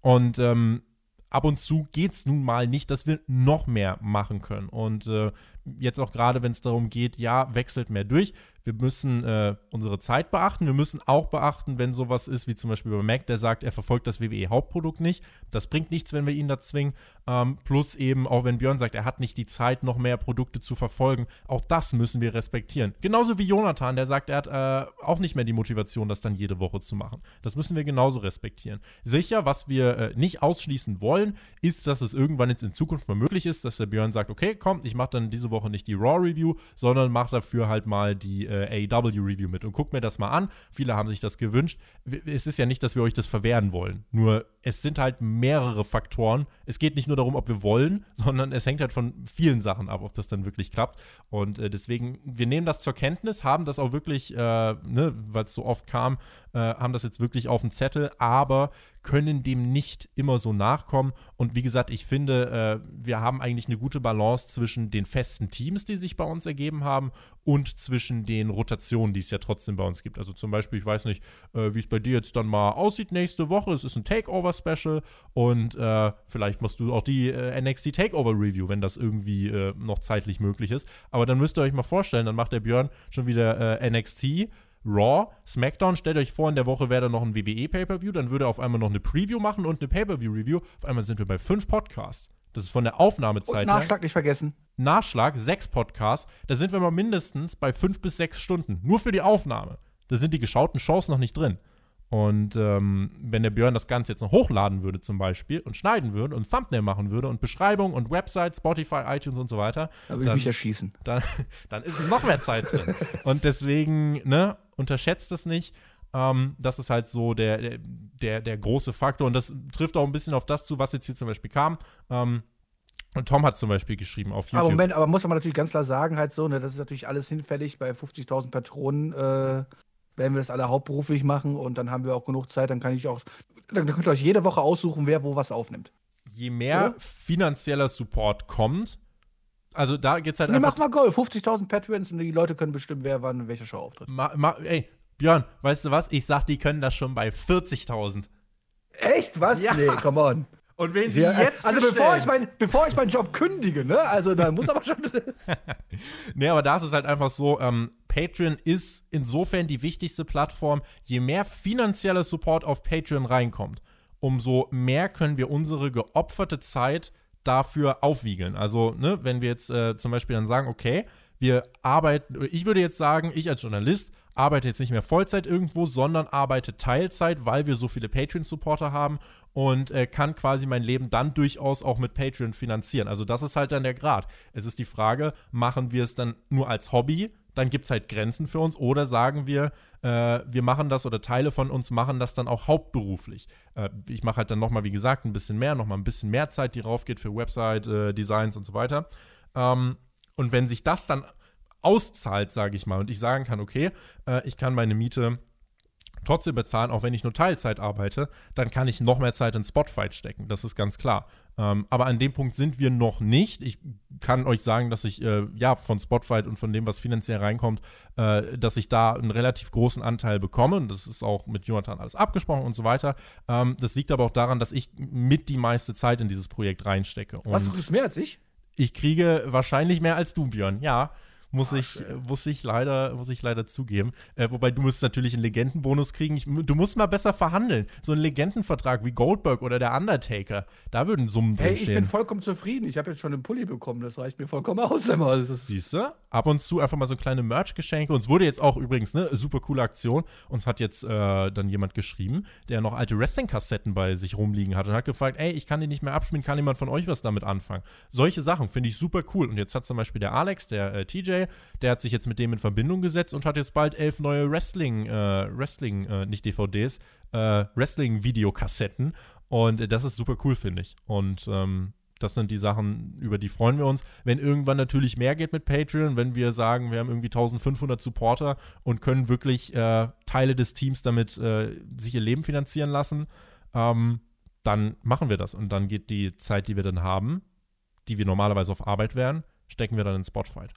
Speaker 2: Und ähm, ab und zu geht es nun mal nicht, dass wir noch mehr machen können. Und äh, jetzt auch gerade, wenn es darum geht, ja, wechselt mehr durch. Wir müssen äh, unsere Zeit beachten. Wir müssen auch beachten, wenn sowas ist, wie zum Beispiel bei Mac, der sagt, er verfolgt das WWE-Hauptprodukt nicht. Das bringt nichts, wenn wir ihn da zwingen. Ähm, plus eben, auch wenn Björn sagt, er hat nicht die Zeit, noch mehr Produkte zu verfolgen. Auch das müssen wir respektieren. Genauso wie Jonathan, der sagt, er hat äh, auch nicht mehr die Motivation, das dann jede Woche zu machen. Das müssen wir genauso respektieren. Sicher, was wir äh, nicht ausschließen wollen, ist, dass es irgendwann jetzt in Zukunft mal möglich ist, dass der Björn sagt, okay, komm, ich mache dann diese Woche nicht die Raw-Review, sondern mache dafür halt mal die äh, AEW-Review mit und guck mir das mal an. Viele haben sich das gewünscht. Es ist ja nicht, dass wir euch das verwehren wollen. Nur es sind halt mehrere Faktoren. Es geht nicht nur darum, ob wir wollen, sondern es hängt halt von vielen Sachen ab, ob das dann wirklich klappt. Und äh, deswegen, wir nehmen das zur Kenntnis, haben das auch wirklich, äh, ne, weil es so oft kam, äh, haben das jetzt wirklich auf dem Zettel, aber können dem nicht immer so nachkommen. Und wie gesagt, ich finde, äh, wir haben eigentlich eine gute Balance zwischen den festen Teams, die sich bei uns ergeben haben, und zwischen den Rotationen, die es ja trotzdem bei uns gibt. Also zum Beispiel, ich weiß nicht, äh, wie es bei dir jetzt dann mal aussieht nächste Woche. Es ist ein Takeover-Special und äh, vielleicht machst du auch die äh, NXT Takeover-Review, wenn das irgendwie äh, noch zeitlich möglich ist. Aber dann müsst ihr euch mal vorstellen, dann macht der Björn schon wieder äh, NXT Raw, SmackDown, stellt euch vor, in der Woche wäre da noch ein WWE Pay-Per-View, dann würde er auf einmal noch eine Preview machen und eine Pay-Per-View-Review. Auf einmal sind wir bei fünf Podcasts. Das ist von der Aufnahmezeit.
Speaker 1: Und Nachschlag her. nicht vergessen.
Speaker 2: Nachschlag, sechs Podcasts. Da sind wir mal mindestens bei fünf bis sechs Stunden. Nur für die Aufnahme. Da sind die geschauten Shows noch nicht drin. Und ähm, wenn der Björn das Ganze jetzt noch hochladen würde zum Beispiel und schneiden würde und Thumbnail machen würde und Beschreibung und Website, Spotify, iTunes und so weiter.
Speaker 1: Da würde ich mich erschießen.
Speaker 2: Dann, dann ist noch mehr Zeit drin. und deswegen, ne, unterschätzt es nicht. Ähm, das ist halt so der, der, der große Faktor. Und das trifft auch ein bisschen auf das zu, was jetzt hier zum Beispiel kam. Ähm, und Tom hat zum Beispiel geschrieben auf YouTube.
Speaker 1: Aber Moment, aber muss man natürlich ganz klar sagen, halt so, ne, das ist natürlich alles hinfällig bei 50.000 Patronen. Äh, werden wir das alle hauptberuflich machen und dann haben wir auch genug Zeit, dann kann ich auch, dann könnt ihr euch jede Woche aussuchen, wer wo was aufnimmt.
Speaker 2: Je mehr ja? finanzieller Support kommt, also da geht's halt
Speaker 1: nee, einfach. Mach mal Goal, 50.000 Patreons und die Leute können bestimmen, wer wann in welcher Show auftritt.
Speaker 2: Ma, ma, ey, Björn, weißt du was? Ich sag, die können das schon bei 40.000.
Speaker 1: Echt? Was?
Speaker 2: Ja.
Speaker 1: Nee, come on.
Speaker 2: Und wenn sie ja, jetzt
Speaker 1: Also bevor ich, mein, bevor ich meinen Job kündige, ne? Also da muss aber schon das.
Speaker 2: nee, aber da ist es halt einfach so, ähm, Patreon ist insofern die wichtigste Plattform. Je mehr finanzieller Support auf Patreon reinkommt, umso mehr können wir unsere geopferte Zeit dafür aufwiegeln. Also, ne, wenn wir jetzt äh, zum Beispiel dann sagen, okay, wir arbeiten, ich würde jetzt sagen, ich als Journalist arbeite jetzt nicht mehr Vollzeit irgendwo, sondern arbeite Teilzeit, weil wir so viele Patreon-Supporter haben und äh, kann quasi mein Leben dann durchaus auch mit Patreon finanzieren. Also das ist halt dann der Grad. Es ist die Frage, machen wir es dann nur als Hobby? Dann gibt es halt Grenzen für uns oder sagen wir, äh, wir machen das oder Teile von uns machen das dann auch hauptberuflich. Äh, ich mache halt dann nochmal, wie gesagt, ein bisschen mehr, nochmal ein bisschen mehr Zeit, die raufgeht für Website-Designs äh, und so weiter. Ähm, und wenn sich das dann auszahlt, sage ich mal, und ich sagen kann, okay, äh, ich kann meine Miete trotzdem bezahlen, auch wenn ich nur Teilzeit arbeite, dann kann ich noch mehr Zeit in Spotfight stecken. Das ist ganz klar. Ähm, aber an dem Punkt sind wir noch nicht. Ich kann euch sagen, dass ich äh, ja von Spotfight und von dem, was finanziell reinkommt, äh, dass ich da einen relativ großen Anteil bekomme. Und das ist auch mit Jonathan alles abgesprochen und so weiter. Ähm, das liegt aber auch daran, dass ich mit die meiste Zeit in dieses Projekt reinstecke.
Speaker 1: Und Was, du kriegst mehr als ich?
Speaker 2: Ich kriege wahrscheinlich mehr als du, Björn, ja muss, Ach, ich, muss, ich leider, muss ich leider zugeben. Äh, wobei du musst natürlich einen Legendenbonus kriegen. Ich, du musst mal besser verhandeln. So ein Legendenvertrag wie Goldberg oder der Undertaker, da würden Summen
Speaker 1: hey, ich bin vollkommen zufrieden. Ich habe jetzt schon einen Pulli bekommen. Das reicht mir vollkommen aus. Immer.
Speaker 2: Siehst du? Ab und zu einfach mal so kleine Merch-Geschenke. Uns wurde jetzt auch übrigens eine super coole Aktion. Uns hat jetzt äh, dann jemand geschrieben, der noch alte Wrestling-Kassetten bei sich rumliegen hat und hat gefragt, ey, ich kann die nicht mehr abspielen, kann jemand von euch was damit anfangen? Solche Sachen finde ich super cool. Und jetzt hat zum Beispiel der Alex, der äh, TJ, der hat sich jetzt mit dem in Verbindung gesetzt und hat jetzt bald elf neue Wrestling, äh, Wrestling, äh, nicht DVDs, äh, Wrestling-Videokassetten. Und das ist super cool, finde ich. Und ähm, das sind die Sachen, über die freuen wir uns. Wenn irgendwann natürlich mehr geht mit Patreon, wenn wir sagen, wir haben irgendwie 1500 Supporter und können wirklich äh, Teile des Teams damit äh, sich ihr Leben finanzieren lassen, ähm, dann machen wir das. Und dann geht die Zeit, die wir dann haben, die wir normalerweise auf Arbeit wären, stecken wir dann in Spotfight.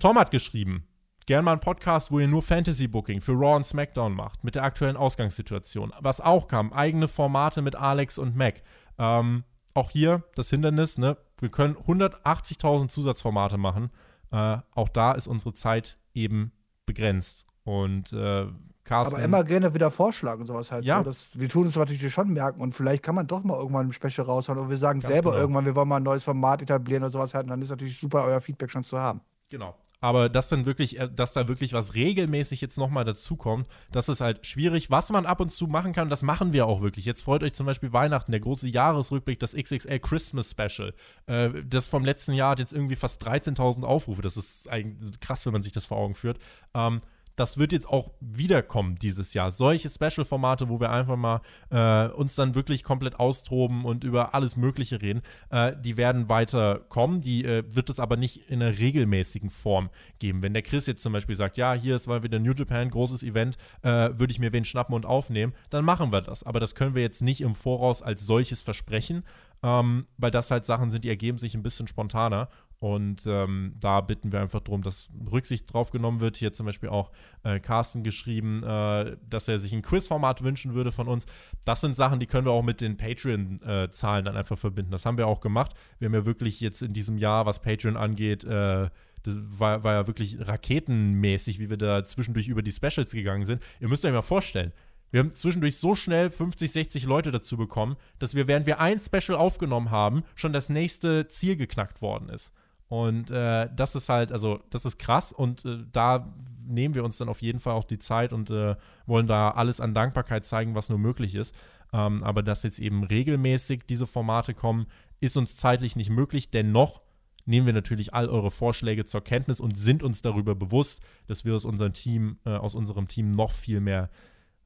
Speaker 2: Tom hat geschrieben, gern mal einen Podcast, wo ihr nur Fantasy-Booking für Raw und SmackDown macht, mit der aktuellen Ausgangssituation. Was auch kam, eigene Formate mit Alex und Mac. Ähm, auch hier das Hindernis, ne? Wir können 180.000 Zusatzformate machen. Äh, auch da ist unsere Zeit eben begrenzt. Und äh,
Speaker 1: Carsten. Aber immer gerne wieder vorschlagen, sowas halt. Ja. So, dass, wir tun es natürlich schon merken und vielleicht kann man doch mal irgendwann ein Special raushauen und wir sagen Ganz selber genau. irgendwann, wir wollen mal ein neues Format etablieren oder sowas halt. Und dann ist natürlich super, euer Feedback schon zu haben.
Speaker 2: Genau. Aber dass dann wirklich, äh, dass da wirklich was regelmäßig jetzt nochmal dazukommt, das ist halt schwierig. Was man ab und zu machen kann, das machen wir auch wirklich. Jetzt freut euch zum Beispiel Weihnachten, der große Jahresrückblick, das XXL Christmas Special. Äh, das vom letzten Jahr hat jetzt irgendwie fast 13.000 Aufrufe. Das ist eigentlich krass, wenn man sich das vor Augen führt. Ähm, das wird jetzt auch wiederkommen dieses Jahr. Solche Special-Formate, wo wir einfach mal äh, uns dann wirklich komplett austoben und über alles Mögliche reden, äh, die werden weiter kommen. Die äh, wird es aber nicht in einer regelmäßigen Form geben. Wenn der Chris jetzt zum Beispiel sagt, ja, hier ist mal wieder New Japan, großes Event, äh, würde ich mir wen schnappen und aufnehmen, dann machen wir das. Aber das können wir jetzt nicht im Voraus als solches versprechen, ähm, weil das halt Sachen sind, die ergeben sich ein bisschen spontaner. Und ähm, da bitten wir einfach darum, dass Rücksicht drauf genommen wird. Hier zum Beispiel auch äh, Carsten geschrieben, äh, dass er sich ein Quiz-Format wünschen würde von uns. Das sind Sachen, die können wir auch mit den Patreon-Zahlen dann einfach verbinden. Das haben wir auch gemacht. Wir haben ja wirklich jetzt in diesem Jahr, was Patreon angeht, äh, das war, war ja wirklich raketenmäßig, wie wir da zwischendurch über die Specials gegangen sind. Ihr müsst euch mal vorstellen, wir haben zwischendurch so schnell 50, 60 Leute dazu bekommen, dass wir, während wir ein Special aufgenommen haben, schon das nächste Ziel geknackt worden ist. Und äh, das ist halt, also das ist krass und äh, da nehmen wir uns dann auf jeden Fall auch die Zeit und äh, wollen da alles an Dankbarkeit zeigen, was nur möglich ist. Ähm, aber dass jetzt eben regelmäßig diese Formate kommen, ist uns zeitlich nicht möglich. Dennoch nehmen wir natürlich all eure Vorschläge zur Kenntnis und sind uns darüber bewusst, dass wir aus unserem Team, äh, aus unserem Team noch viel mehr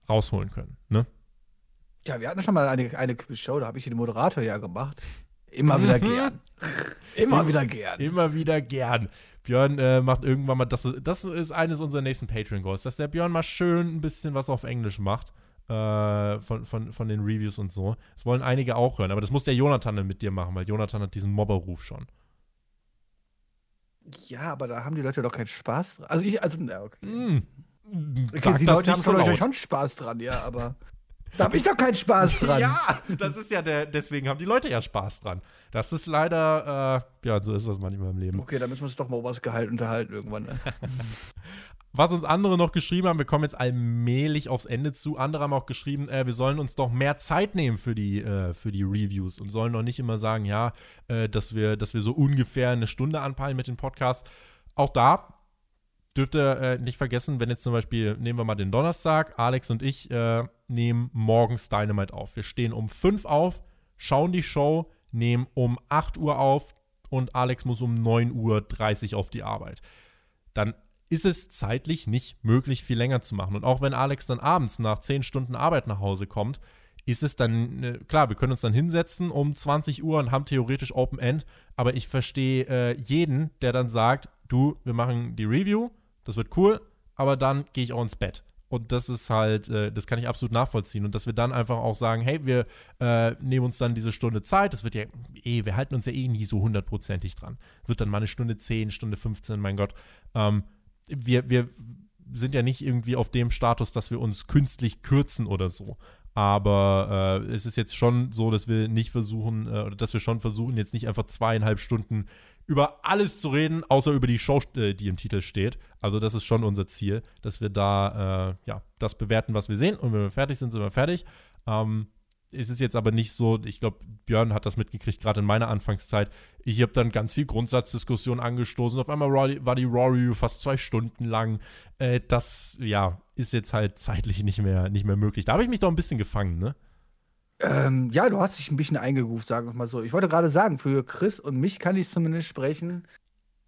Speaker 2: rausholen können. Ne?
Speaker 1: Ja, wir hatten schon mal eine, eine Show, da habe ich den Moderator ja gemacht. Immer wieder mhm. gern. Immer wieder gern.
Speaker 2: Immer wieder gern. Björn äh, macht irgendwann mal, das ist, das ist eines unserer nächsten Patreon-Goals, dass der Björn mal schön ein bisschen was auf Englisch macht. Äh, von, von, von den Reviews und so. Das wollen einige auch hören, aber das muss der Jonathan dann mit dir machen, weil Jonathan hat diesen Mobberruf schon.
Speaker 1: Ja, aber da haben die Leute doch keinen Spaß dran. Also ich, also, na, okay. Mm.
Speaker 2: Okay, die Leute haben so schon Spaß dran, ja, aber. Da habe ich doch keinen Spaß dran. ja, das ist ja der, deswegen haben die Leute ja Spaß dran. Das ist leider, äh, ja, so ist das manchmal im Leben.
Speaker 1: Okay, dann müssen wir uns doch mal über das Gehalt unterhalten irgendwann. Ne?
Speaker 2: Was uns andere noch geschrieben haben, wir kommen jetzt allmählich aufs Ende zu. Andere haben auch geschrieben, äh, wir sollen uns doch mehr Zeit nehmen für die, äh, für die Reviews und sollen doch nicht immer sagen, ja, äh, dass, wir, dass wir so ungefähr eine Stunde anpeilen mit dem Podcast. Auch da dürft ihr äh, nicht vergessen, wenn jetzt zum Beispiel, nehmen wir mal den Donnerstag, Alex und ich äh, nehmen morgens Dynamite auf. Wir stehen um 5 auf, schauen die Show, nehmen um 8 Uhr auf und Alex muss um 9.30 Uhr auf die Arbeit. Dann ist es zeitlich nicht möglich, viel länger zu machen. Und auch wenn Alex dann abends nach 10 Stunden Arbeit nach Hause kommt, ist es dann, äh, klar, wir können uns dann hinsetzen um 20 Uhr und haben theoretisch Open End, aber ich verstehe äh, jeden, der dann sagt, du, wir machen die Review, das wird cool, aber dann gehe ich auch ins Bett. Und das ist halt, äh, das kann ich absolut nachvollziehen. Und dass wir dann einfach auch sagen, hey, wir äh, nehmen uns dann diese Stunde Zeit. Das wird ja eh, wir halten uns ja eh nie so hundertprozentig dran. Wird dann mal eine Stunde 10, Stunde 15, mein Gott. Ähm, wir, wir sind ja nicht irgendwie auf dem Status, dass wir uns künstlich kürzen oder so. Aber äh, es ist jetzt schon so, dass wir nicht versuchen, äh, oder dass wir schon versuchen, jetzt nicht einfach zweieinhalb Stunden über alles zu reden, außer über die Show, äh, die im Titel steht. Also das ist schon unser Ziel, dass wir da äh, ja das bewerten, was wir sehen. Und wenn wir fertig sind, sind wir fertig. Ähm, ist es jetzt aber nicht so, ich glaube, Björn hat das mitgekriegt, gerade in meiner Anfangszeit. Ich habe dann ganz viel Grundsatzdiskussion angestoßen. Auf einmal war die Raw Review fast zwei Stunden lang. Äh, das, ja, ist jetzt halt zeitlich nicht mehr, nicht mehr möglich. Da habe ich mich doch ein bisschen gefangen, ne?
Speaker 1: Ähm, ja, du hast dich ein bisschen eingeruft, sagen wir mal so. Ich wollte gerade sagen, für Chris und mich kann ich zumindest sprechen,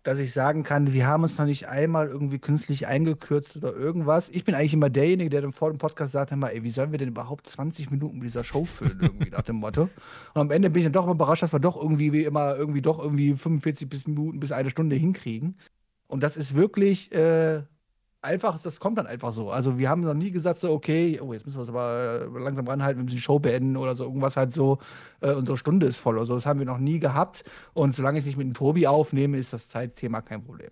Speaker 1: dass ich sagen kann, wir haben uns noch nicht einmal irgendwie künstlich eingekürzt oder irgendwas. Ich bin eigentlich immer derjenige, der dann vor dem Podcast sagt, immer, ey, wie sollen wir denn überhaupt 20 Minuten mit dieser Show füllen, irgendwie nach dem Motto. Und am Ende bin ich dann doch immer überrascht, dass wir doch irgendwie wie immer irgendwie doch irgendwie 45 bis Minuten bis eine Stunde hinkriegen. Und das ist wirklich äh, einfach, das kommt dann einfach so. Also wir haben noch nie gesagt, so, okay, oh, jetzt müssen wir uns aber langsam ranhalten, wir müssen die Show beenden oder so, irgendwas halt so, äh, unsere Stunde ist voll oder so. Das haben wir noch nie gehabt. Und solange ich nicht mit dem Tobi aufnehme, ist das Zeitthema kein Problem.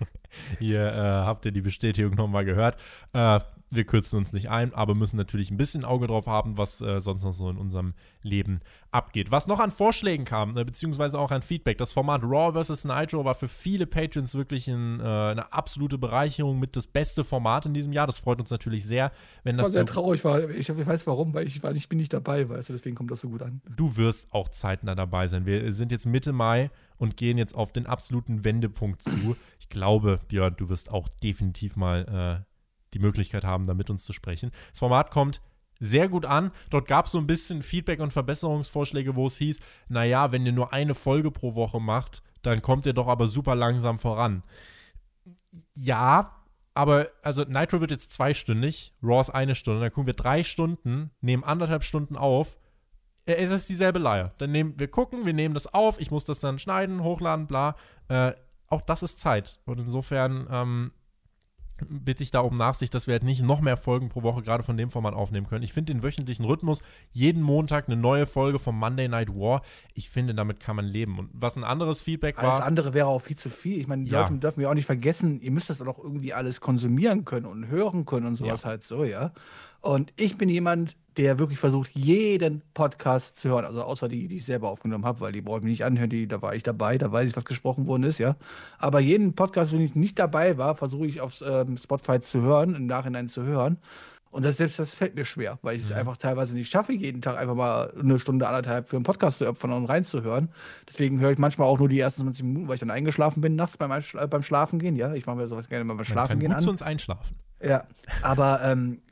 Speaker 2: Hier äh, habt ihr die Bestätigung nochmal gehört. Äh, wir kürzen uns nicht ein, aber müssen natürlich ein bisschen Auge drauf haben, was äh, sonst noch so in unserem Leben abgeht. Was noch an Vorschlägen kam, äh, beziehungsweise auch an Feedback, das Format Raw vs. Nitro war für viele Patrons wirklich ein, äh, eine absolute Bereicherung mit das beste Format in diesem Jahr. Das freut uns natürlich sehr, wenn das.
Speaker 1: Ich war sehr so traurig, war, ich, ich, weiß warum, weil ich, war, ich bin nicht dabei, weißt du, deswegen kommt das so gut an.
Speaker 2: Du wirst auch zeitnah dabei sein. Wir sind jetzt Mitte Mai und gehen jetzt auf den absoluten Wendepunkt zu. Ich glaube, Björn, du wirst auch definitiv mal äh, die Möglichkeit haben, da mit uns zu sprechen. Das Format kommt sehr gut an. Dort gab es so ein bisschen Feedback und Verbesserungsvorschläge, wo es hieß, naja, wenn ihr nur eine Folge pro Woche macht, dann kommt ihr doch aber super langsam voran. Ja, aber also Nitro wird jetzt zweistündig, Raw ist eine Stunde, dann gucken wir drei Stunden, nehmen anderthalb Stunden auf. Äh, es ist dieselbe Leier. Dann nehmen wir gucken, wir nehmen das auf, ich muss das dann schneiden, hochladen, bla. Äh, auch das ist Zeit. Und insofern ähm, bitte ich da um Nachsicht, dass wir halt nicht noch mehr Folgen pro Woche gerade von dem Format aufnehmen können. Ich finde den wöchentlichen Rhythmus, jeden Montag eine neue Folge vom Monday Night War, ich finde, damit kann man leben. Und was ein anderes Feedback war.
Speaker 1: Alles andere wäre auch viel zu viel. Ich meine, die ja. Leute dürfen ja auch nicht vergessen, ihr müsst das auch irgendwie alles konsumieren können und hören können und sowas ja. halt so, ja. Und ich bin jemand, der wirklich versucht, jeden Podcast zu hören. Also außer die, die ich selber aufgenommen habe, weil die brauche ich mir nicht anhören, die, da war ich dabei, da weiß ich, was gesprochen worden ist, ja. Aber jeden Podcast, wenn ich nicht dabei war, versuche ich auf ähm, Spotify zu hören, im Nachhinein zu hören. Und das, selbst das fällt mir schwer, weil ich es mhm. einfach teilweise nicht schaffe, jeden Tag einfach mal eine Stunde, anderthalb für einen Podcast zu opfern und reinzuhören. Deswegen höre ich manchmal auch nur die ersten 20 Minuten, weil ich dann eingeschlafen bin nachts beim, beim Schlafen gehen. Ja, ich mache mir sowas gerne mal beim Schlafen gehen
Speaker 2: an. zu uns einschlafen.
Speaker 1: Ja, aber ähm,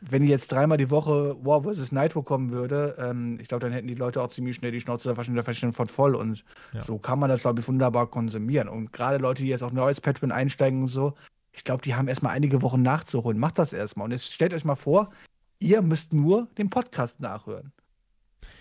Speaker 1: wenn jetzt dreimal die Woche War vs. Nitro kommen würde, ähm, ich glaube, dann hätten die Leute auch ziemlich schnell die Schnauze wahrscheinlich von voll. Und ja. so kann man das, glaube ich, wunderbar konsumieren. Und gerade Leute, die jetzt auch neu als Patreon einsteigen und so, ich glaube, die haben erstmal einige Wochen nachzuholen. Macht das erstmal. Und jetzt stellt euch mal vor, ihr müsst nur den Podcast nachhören.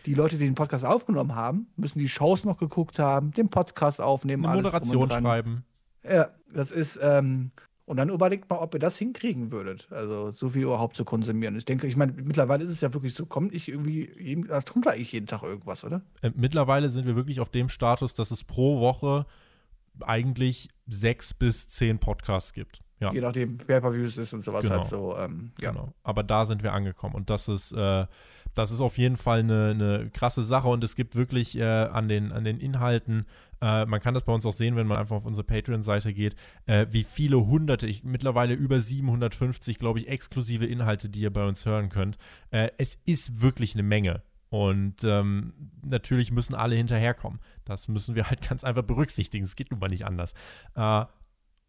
Speaker 1: Die Leute, die den Podcast aufgenommen haben, müssen die Shows noch geguckt haben, den Podcast aufnehmen,
Speaker 2: Eine Moderation schreiben.
Speaker 1: Ja, das ist, ähm, und dann überlegt mal, ob ihr das hinkriegen würdet. Also so viel überhaupt zu konsumieren. Ich denke, ich meine, mittlerweile ist es ja wirklich so, kommt ich irgendwie, jeden, da kommt eigentlich jeden Tag irgendwas, oder?
Speaker 2: Äh, mittlerweile sind wir wirklich auf dem Status, dass es pro Woche eigentlich sechs bis zehn Podcasts gibt.
Speaker 1: Ja. Je nachdem, Pay-Per-Views ist und sowas
Speaker 2: genau.
Speaker 1: halt so. Ähm, ja. Genau.
Speaker 2: Aber da sind wir angekommen und das ist, äh, das ist auf jeden Fall eine, eine krasse Sache und es gibt wirklich äh, an, den, an den Inhalten, äh, man kann das bei uns auch sehen, wenn man einfach auf unsere Patreon-Seite geht, äh, wie viele hunderte, ich, mittlerweile über 750, glaube ich, exklusive Inhalte, die ihr bei uns hören könnt. Äh, es ist wirklich eine Menge. Und ähm, natürlich müssen alle hinterherkommen. Das müssen wir halt ganz einfach berücksichtigen. Es geht nun mal nicht anders. Äh,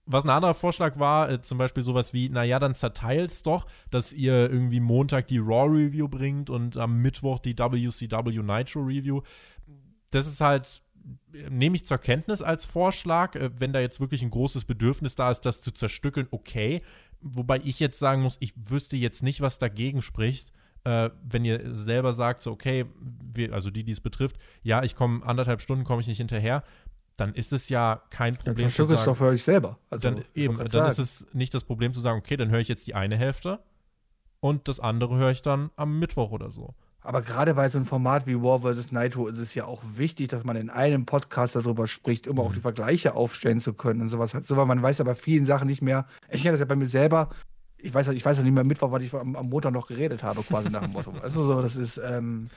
Speaker 2: was ein anderer Vorschlag war, äh, zum Beispiel sowas wie, naja, dann zerteilt's doch, dass ihr irgendwie Montag die Raw-Review bringt und am Mittwoch die WCW Nitro-Review. Das ist halt, nehme ich zur Kenntnis als Vorschlag. Äh, wenn da jetzt wirklich ein großes Bedürfnis da ist, das zu zerstückeln, okay. Wobei ich jetzt sagen muss, ich wüsste jetzt nicht, was dagegen spricht, äh, wenn ihr selber sagt, so, okay, wir, also die, die es betrifft, ja, ich komme anderthalb Stunden, komme ich nicht hinterher, dann ist es ja kein Problem. Dann
Speaker 1: zu sagen, es doch für euch selber.
Speaker 2: Also, dann eben, dann sagen. ist es nicht das Problem zu sagen, okay, dann höre ich jetzt die eine Hälfte und das andere höre ich dann am Mittwoch oder so.
Speaker 1: Aber gerade bei so einem Format wie War vs. Nitro ist es ja auch wichtig, dass man in einem Podcast darüber spricht, immer mhm. auch die Vergleiche aufstellen zu können und sowas. So, weil man weiß ja bei vielen Sachen nicht mehr. Ich kenne das ja bei mir selber ich weiß, ich weiß ja nicht mehr Mittwoch, was ich am, am Montag noch geredet habe, quasi nach dem Motto. Also so, das ist, ähm,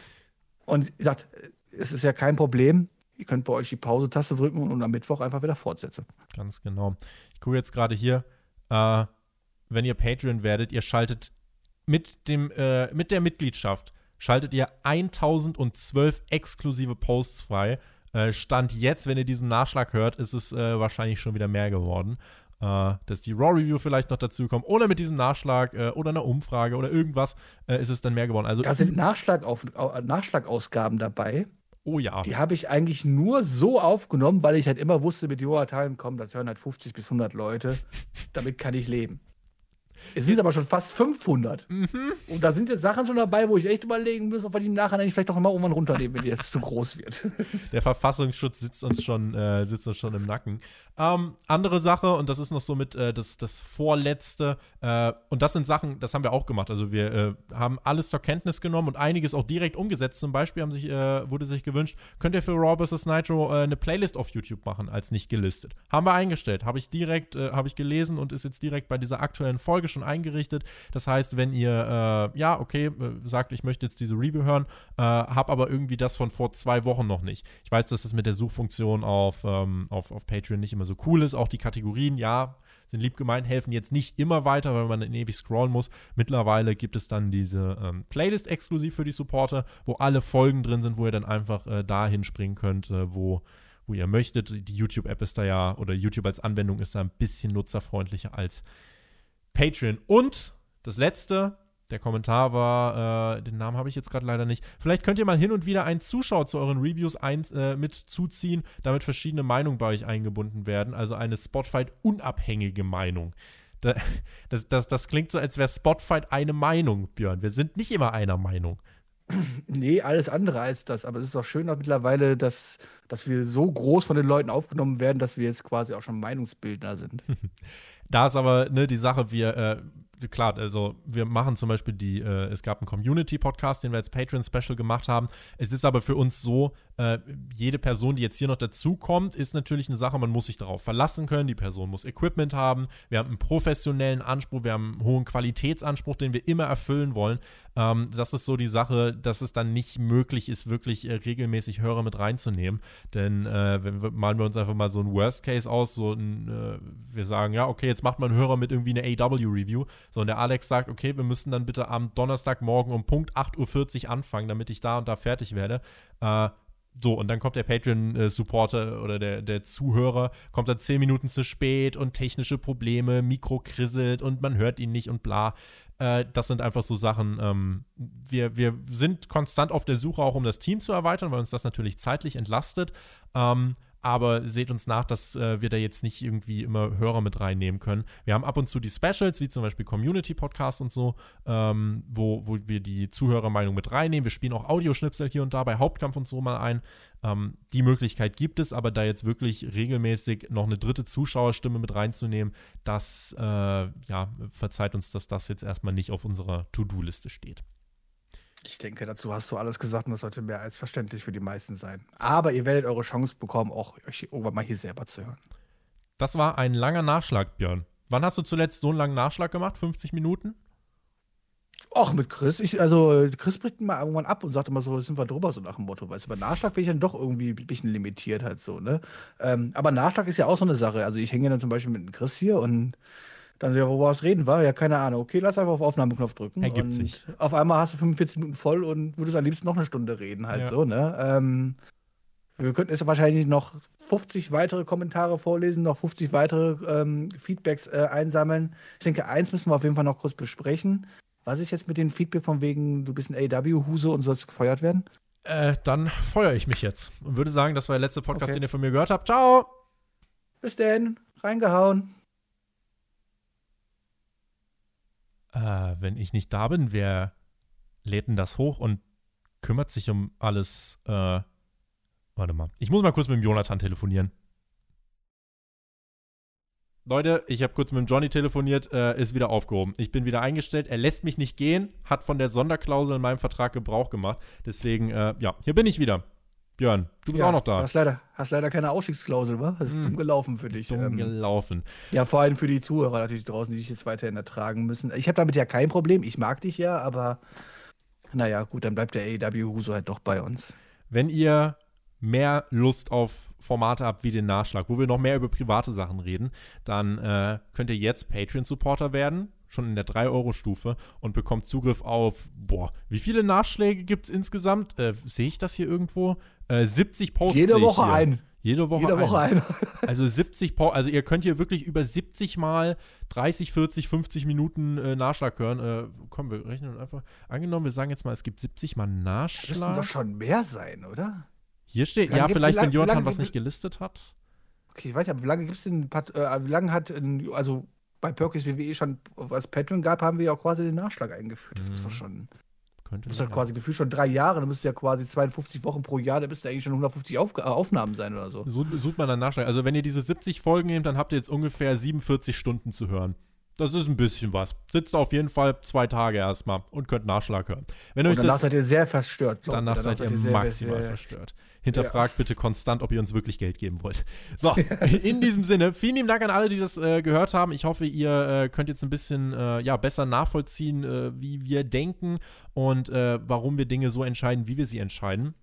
Speaker 1: und ich gesagt, es ist ja kein Problem. Ihr könnt bei euch die Pause-Taste drücken und am Mittwoch einfach wieder fortsetzen.
Speaker 2: Ganz genau. Ich gucke jetzt gerade hier, äh, wenn ihr Patreon werdet, ihr schaltet mit, dem, äh, mit der Mitgliedschaft, schaltet ihr 1012 exklusive Posts frei. Äh, Stand jetzt, wenn ihr diesen Nachschlag hört, ist es äh, wahrscheinlich schon wieder mehr geworden äh, dass die Raw-Review vielleicht noch dazu kommt oder mit diesem Nachschlag äh, oder einer Umfrage oder irgendwas äh, ist es dann mehr geworden. Also,
Speaker 1: da sind Nachschlag auf, Nachschlagausgaben dabei.
Speaker 2: Oh ja.
Speaker 1: Die habe ich eigentlich nur so aufgenommen, weil ich halt immer wusste, mit Jonathan kommen, das hören halt 50 bis 100 Leute. Damit kann ich leben. Es sind aber schon fast 500. Mhm. Und da sind jetzt Sachen schon dabei, wo ich echt überlegen muss, ob wir die nachher nicht vielleicht auch mal irgendwann runternehmen, wenn das zu groß wird.
Speaker 2: Der Verfassungsschutz sitzt uns schon, äh, sitzt uns schon im Nacken. Ähm, andere Sache, und das ist noch so mit äh, das, das Vorletzte, äh, und das sind Sachen, das haben wir auch gemacht. Also wir äh, haben alles zur Kenntnis genommen und einiges auch direkt umgesetzt. Zum Beispiel haben sich, äh, wurde sich gewünscht, könnt ihr für Raw vs. Nitro äh, eine Playlist auf YouTube machen, als nicht gelistet. Haben wir eingestellt, habe ich direkt, habe ich gelesen und ist jetzt direkt bei dieser aktuellen Folge schon eingerichtet. Das heißt, wenn ihr, ja, okay, sagt, ich möchte jetzt diese Review hören, äh, habe aber irgendwie das von vor zwei Wochen noch nicht. Ich weiß, dass es mit der Suchfunktion auf, ähm, auf, auf Patreon nicht immer so cool ist. Auch die Kategorien, ja, sind lieb gemeint, helfen jetzt nicht immer weiter, weil man ewig scrollen muss. Mittlerweile gibt es dann diese ähm, Playlist exklusiv für die Supporter, wo alle Folgen drin sind, wo ihr dann einfach äh, dahin springen könnt, äh, wo, wo ihr möchtet. Die YouTube-App ist da ja, oder YouTube als Anwendung ist da ein bisschen nutzerfreundlicher als Patreon. Und das letzte, der Kommentar war, äh, den Namen habe ich jetzt gerade leider nicht. Vielleicht könnt ihr mal hin und wieder einen Zuschauer zu euren Reviews ein, äh, mit zuziehen, damit verschiedene Meinungen bei euch eingebunden werden. Also eine Spotfight-unabhängige Meinung. Da, das, das, das klingt so, als wäre Spotfight eine Meinung, Björn. Wir sind nicht immer einer Meinung.
Speaker 1: Nee, alles andere als das. Aber es ist auch schön dass mittlerweile, dass, dass wir so groß von den Leuten aufgenommen werden, dass wir jetzt quasi auch schon Meinungsbildner sind.
Speaker 2: da ist aber ne, die Sache, wir, äh, klar, also wir machen zum Beispiel die, äh, es gab einen Community-Podcast, den wir als Patreon-Special gemacht haben. Es ist aber für uns so, äh, jede Person, die jetzt hier noch dazukommt, ist natürlich eine Sache, man muss sich darauf verlassen können. Die Person muss Equipment haben. Wir haben einen professionellen Anspruch, wir haben einen hohen Qualitätsanspruch, den wir immer erfüllen wollen. Ähm, das ist so die Sache, dass es dann nicht möglich ist, wirklich äh, regelmäßig Hörer mit reinzunehmen. Denn äh, wenn wir, malen wir uns einfach mal so ein Worst Case aus, so ein, äh, wir sagen, ja, okay, jetzt macht man Hörer mit irgendwie einer AW-Review. So, und der Alex sagt, okay, wir müssen dann bitte am Donnerstagmorgen um Punkt 8.40 Uhr anfangen, damit ich da und da fertig werde. Äh, so, und dann kommt der Patreon-Supporter oder der, der Zuhörer, kommt dann zehn Minuten zu spät und technische Probleme, Mikro krisselt und man hört ihn nicht und bla. Äh, das sind einfach so Sachen. Ähm, wir, wir sind konstant auf der Suche auch, um das Team zu erweitern, weil uns das natürlich zeitlich entlastet. Ähm, aber seht uns nach, dass äh, wir da jetzt nicht irgendwie immer Hörer mit reinnehmen können. Wir haben ab und zu die Specials, wie zum Beispiel Community Podcast und so, ähm, wo, wo wir die Zuhörermeinung mit reinnehmen. Wir spielen auch Audioschnipsel hier und da bei Hauptkampf und so mal ein. Ähm, die Möglichkeit gibt es, aber da jetzt wirklich regelmäßig noch eine dritte Zuschauerstimme mit reinzunehmen, das, äh, ja, verzeiht uns, dass das jetzt erstmal nicht auf unserer To-Do-Liste steht.
Speaker 1: Ich denke, dazu hast du alles gesagt und das sollte mehr als verständlich für die meisten sein. Aber ihr werdet eure Chance bekommen, auch euch irgendwann mal hier selber zu hören.
Speaker 2: Das war ein langer Nachschlag, Björn. Wann hast du zuletzt so einen langen Nachschlag gemacht? 50 Minuten?
Speaker 1: Ach, mit Chris. Ich, also, Chris bricht mal irgendwann ab und sagt immer so, sind wir drüber, so nach dem Motto. Weißt du, bei Nachschlag bin ich dann doch irgendwie ein bisschen limitiert halt so, ne? Ähm, aber Nachschlag ist ja auch so eine Sache. Also, ich hänge dann zum Beispiel mit Chris hier und dann, ja, worüber was reden war, ja, keine Ahnung. Okay, lass einfach auf Aufnahmeknopf drücken.
Speaker 2: Ergibt
Speaker 1: und
Speaker 2: sich.
Speaker 1: Auf einmal hast du 45 Minuten voll und würdest am liebsten noch eine Stunde reden, halt
Speaker 2: Ja.
Speaker 1: so, ne? Ähm, wir könnten jetzt wahrscheinlich noch 50 weitere Kommentare vorlesen, noch 50 weitere ähm, Feedbacks äh, einsammeln. Ich denke, eins müssen wir auf jeden Fall noch kurz besprechen. Was ist jetzt mit dem Feedback von wegen, du bist ein AW-Huse und sollst gefeuert werden?
Speaker 2: Äh, dann feuere ich mich jetzt und würde sagen, das war der letzte Podcast,
Speaker 1: Okay.
Speaker 2: den ihr von mir gehört habt. Ciao!
Speaker 1: Bis denn, reingehauen.
Speaker 2: Äh, wenn ich nicht da bin, wer lädt denn das hoch und kümmert sich um alles? Äh, warte mal. Ich muss mal kurz mit dem Jonathan telefonieren. Leute, ich habe kurz mit dem Johnny telefoniert, äh, ist wieder aufgehoben. Ich bin wieder eingestellt. Er lässt mich nicht gehen, hat von der Sonderklausel in meinem Vertrag Gebrauch gemacht. Deswegen, äh, ja, hier bin ich wieder. Björn, du bist
Speaker 1: Ja,
Speaker 2: auch noch da.
Speaker 1: Hast leider, hast leider keine Ausstiegsklausel, wa? Das ist
Speaker 2: Hm.
Speaker 1: dumm gelaufen für dich.
Speaker 2: Dumm
Speaker 1: Ähm,
Speaker 2: gelaufen.
Speaker 1: Ja, vor allem für die Zuhörer natürlich draußen, die dich jetzt weiterhin ertragen müssen. Ich habe damit ja kein Problem. Ich mag dich ja, aber naja, gut, dann bleibt der AEW Huso halt doch bei uns.
Speaker 2: Wenn ihr mehr Lust auf Formate habt wie den Nachschlag, wo wir noch mehr über private Sachen reden, dann äh, könnt ihr jetzt Patreon-Supporter werden, schon in der 3-Euro-Stufe und bekommt Zugriff auf, boah, wie viele Nachschläge gibt es insgesamt? Äh, Sehe ich das hier irgendwo? Äh, 70 Posts.
Speaker 1: Jede Woche
Speaker 2: hier.
Speaker 1: ein.
Speaker 2: Jede Woche
Speaker 1: Jede
Speaker 2: ein.
Speaker 1: Woche ein.
Speaker 2: Also 70 Po- also ihr könnt hier wirklich über 70 mal 30, 40, 50 Minuten äh, Nachschlag hören. Äh, komm, wir rechnen einfach. Angenommen, wir sagen jetzt mal, es gibt 70 mal
Speaker 1: Das müssen doch
Speaker 2: Nachschlag.
Speaker 1: schon mehr sein, oder?
Speaker 2: Hier steht, ja, vielleicht,
Speaker 1: lang-
Speaker 2: wenn Jonathan was nicht gelistet hat.
Speaker 1: Okay, ich weiß ja, wie lange gibt es denn, äh, wie lange hat, ein, also bei Perkins WWE schon, als Patreon gab, haben wir ja auch quasi den Nachschlag eingeführt. Das ist doch
Speaker 2: Mhm.
Speaker 1: schon,
Speaker 2: Könnte
Speaker 1: das ist doch quasi gefühlt schon drei Jahre, dann müsste ja quasi 52 Wochen pro Jahr, da müsste eigentlich schon 150 Auf, äh, Aufnahmen sein oder so.
Speaker 2: So, sucht man dann Nachschlag. Also wenn ihr diese 70 Folgen nehmt, dann habt ihr jetzt ungefähr 47 Stunden zu hören. Das ist ein bisschen was. Sitzt auf jeden Fall zwei Tage erstmal und könnt Nachschlag hören. Wenn euch
Speaker 1: Und danach
Speaker 2: das
Speaker 1: seid ihr sehr verstört. mir.
Speaker 2: Danach seid ihr
Speaker 1: sehr-
Speaker 2: maximal
Speaker 1: sehr-
Speaker 2: verstört. Hinterfragt bitte konstant, ob ihr uns wirklich Geld geben wollt. So, in diesem Sinne, vielen lieben Dank an alle, die das äh, gehört haben. Ich hoffe, ihr äh, könnt jetzt ein bisschen äh, ja, besser nachvollziehen, äh, wie wir denken und äh, warum wir Dinge so entscheiden, wie wir sie entscheiden.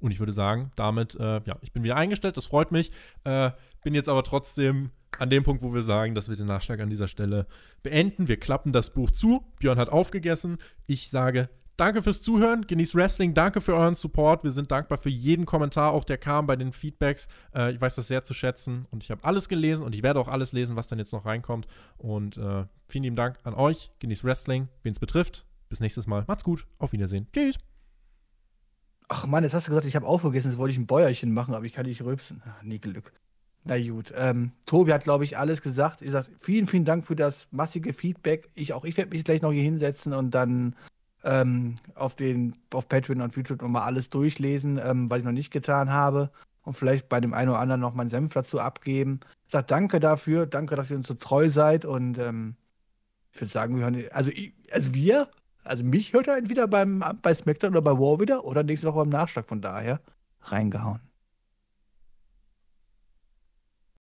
Speaker 2: Und ich würde sagen, damit, äh, ja, ich bin wieder eingestellt, das freut mich. Bin jetzt aber trotzdem an dem Punkt, wo wir sagen, dass wir den Nachschlag an dieser Stelle beenden. Wir klappen das Buch zu. Björn hat aufgegessen. Ich sage danke fürs Zuhören. Genießt Wrestling. Danke für euren Support. Wir sind dankbar für jeden Kommentar, auch der kam bei den Feedbacks. Äh, ich weiß das sehr zu schätzen und ich habe alles gelesen und ich werde auch alles lesen, was dann jetzt noch reinkommt. Und äh, vielen lieben Dank an euch. Genießt Wrestling, wen es betrifft. Bis nächstes Mal. Macht's gut. Auf Wiedersehen. Tschüss.
Speaker 1: Ach Mann, jetzt hast du gesagt, ich habe aufgegessen, jetzt wollte ich ein Bäuerchen machen, aber ich kann nicht rülpsen. Ach, nie Glück. Na gut, ähm, Tobi hat, glaube ich, alles gesagt. Er sagt, vielen, vielen Dank für das massige Feedback. Ich auch, ich werde mich gleich noch hier hinsetzen und dann ähm, auf den, auf Patreon und YouTube nochmal alles durchlesen, ähm, was ich noch nicht getan habe. Und vielleicht bei dem einen oder anderen noch meinen Senf dazu abgeben. Ich sage danke dafür, danke, dass ihr uns so treu seid und ähm, ich würde sagen, wir hören, also, ich, also wir, also mich hört er entweder beim, bei SmackDown oder bei War wieder oder nächste Woche beim Nachschlag. Von daher reingehauen.